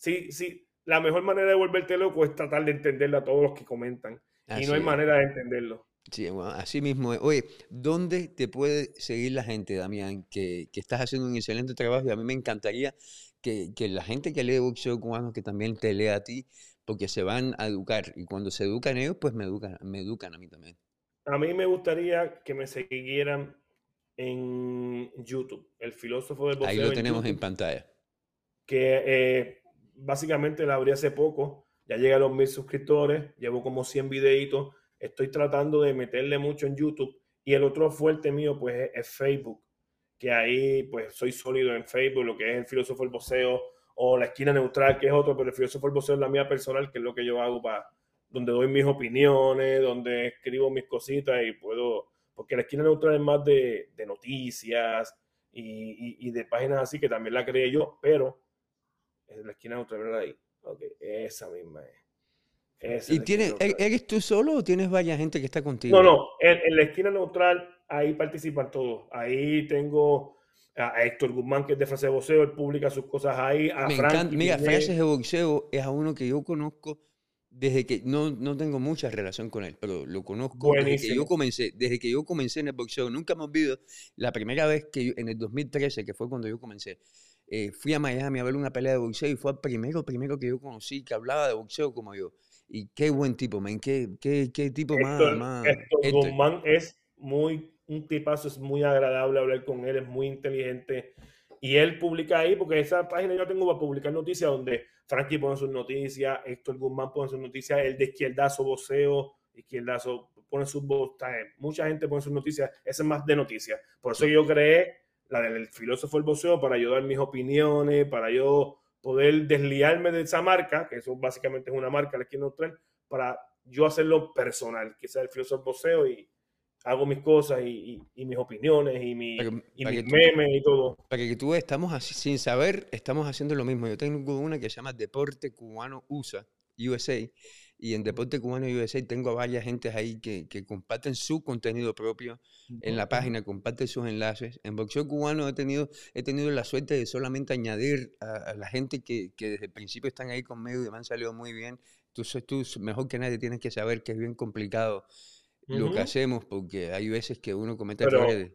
sí, sí, la mejor manera de volverte loco es tratar de entenderlo a todos los que comentan. y no hay manera de entenderlo. Sí, así mismo. Oye, ¿dónde te puede seguir la gente, Damián? Que, que, estás haciendo un excelente trabajo y a mí me encantaría que, que, la gente que lee boxeo cubano que también te lea a ti, porque se van a educar y cuando se educan ellos, pues me educan, me educan a mí también. A mí me gustaría que me siguieran en YouTube, el filósofo del boxeo. Ahí lo tenemos en, pantalla. Que eh, básicamente la abrí hace poco, ya llega a los mil suscriptores, llevo como 100 videitos estoy tratando de meterle mucho en YouTube. Y el otro fuerte mío, pues, es, Facebook, que ahí, pues, soy sólido en Facebook, lo que es el filósofo del boceo o la esquina neutral, que es otro, pero el filósofo del boceo es la mía personal, que es lo que yo hago para, donde doy mis opiniones, donde escribo mis cositas y puedo, porque la esquina neutral es más de, noticias y, y, de páginas así, que también la creé yo, pero es la esquina neutral, ¿verdad? Ahí. Ok, esa misma es. ¿Y tienes, eres tú solo o tienes varias gente que está contigo? No, no, en, la esquina neutral ahí participan todos. Ahí tengo a Héctor Guzmán, que es de Frase de Boxeo, él publica sus cosas ahí. A Me encanta. Mira, Frases de Boxeo es a uno que yo conozco desde que no, no tengo mucha relación con él, pero lo conozco desde que yo comencé. Desde que yo comencé en el boxeo, nunca me olvido la primera vez que yo, en el 2013, que fue cuando yo comencé. Eh, fui a Miami a ver una pelea de boxeo y fue el primero, primero que yo conocí que hablaba de boxeo como yo. Y qué buen tipo, man. Qué, qué, qué tipo más, más. Guzmán es muy, un tipazo, es muy agradable hablar con él, es muy inteligente. Y él publica ahí, porque esa página yo tengo para publicar noticias donde Frankie pone sus noticias, Héctor Guzmán pone sus noticias, el de izquierdazo, voceo, izquierdazo pone sus mucha gente pone sus noticias, ese es más de noticias. Por eso yo creé la del filósofo el voceo para ayudar mis opiniones, para yo poder desliarme de esa marca, que eso básicamente es una marca, la Esquina Neutral, para yo hacerlo personal, que sea el filósofo poseo y hago mis cosas y, mis opiniones y, mi, y mis memes y todo. Para que tú estamos así, sin saber, estamos haciendo lo mismo. Yo tengo una que se llama Deporte Cubano USA, USA, y en Deporte Cubano USA tengo a varias gentes ahí que, que comparten su contenido propio en la página, comparten sus enlaces. En Boxeo Cubano he tenido, he tenido la suerte de solamente añadir a, la gente que, que, desde el principio están ahí conmigo y me han salido muy bien. Tú, tú mejor que nadie tienes que saber que es bien complicado lo que hacemos porque hay veces que uno comete errores.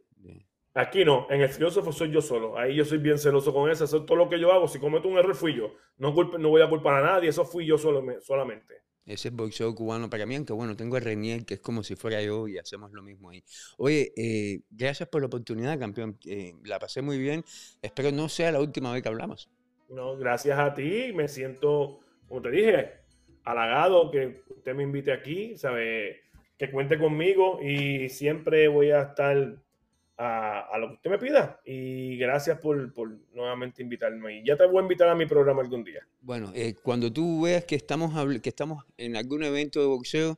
Aquí no, en el filósofo soy yo solo. Ahí yo soy bien celoso con eso. Eso es todo lo que yo hago. Si cometo un error, fui yo. No, no voy a culpar a nadie. Eso fui yo solo, solamente. Ese es boxeo cubano para mí, aunque bueno, tengo a Renier, que es como si fuera yo y hacemos lo mismo ahí. Oye, eh, gracias por la oportunidad, campeón. Eh, la pasé muy bien. Espero no sea la última vez que hablamos. No, gracias a ti. Me siento, como te dije, halagado que usted me invite aquí, sabe, que cuente conmigo y siempre voy a estar a, lo que usted me pida. Y gracias por, nuevamente invitarme. Y ya te voy a invitar a mi programa algún día. Bueno, eh, cuando tú veas que estamos, que estamos en algún evento de boxeo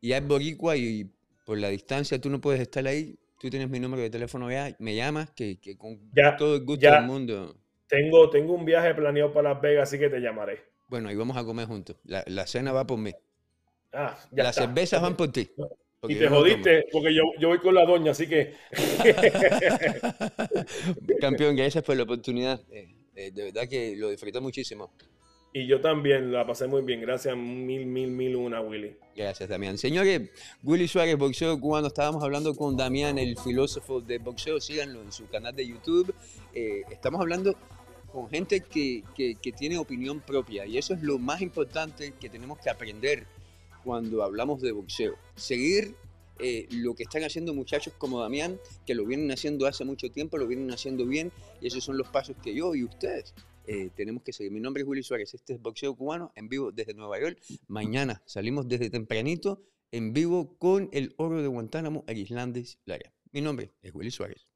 y hay boricua y por la distancia tú no puedes estar ahí, tú tienes mi número de teléfono ya, me llamas, que, con todo el gusto del mundo. Tengo, tengo un viaje planeado para Las Vegas, así que te llamaré. Bueno, y vamos a comer juntos. La, cena va por mí. Ah, Las cervezas van por ti y te jodiste, porque yo, yo, voy con la doña, así que. Campeón, gracias por la oportunidad. Eh, eh, de verdad que lo disfruté muchísimo. Y yo también la pasé muy bien. Gracias, mil, mil, mil una, Willy. Gracias, Damián. Señores, Willy Suárez, boxeo cubano. Estábamos hablando con Damián, el filósofo de boxeo. Síganlo en su canal de YouTube. Eh, estamos hablando con gente que, que, que tiene opinión propia. Y eso es lo más importante que tenemos que aprender cuando hablamos de boxeo. Seguir eh, lo que están haciendo muchachos como Damián, que lo vienen haciendo hace mucho tiempo, lo vienen haciendo bien, y esos son los pasos que yo y ustedes eh, tenemos que seguir. Mi nombre es Willy Suárez, este es Boxeo Cubano en vivo desde Nueva York. Mañana salimos desde tempranito en vivo con el oro de Guantánamo, el Islandes Lara. Mi nombre es Willy Suárez.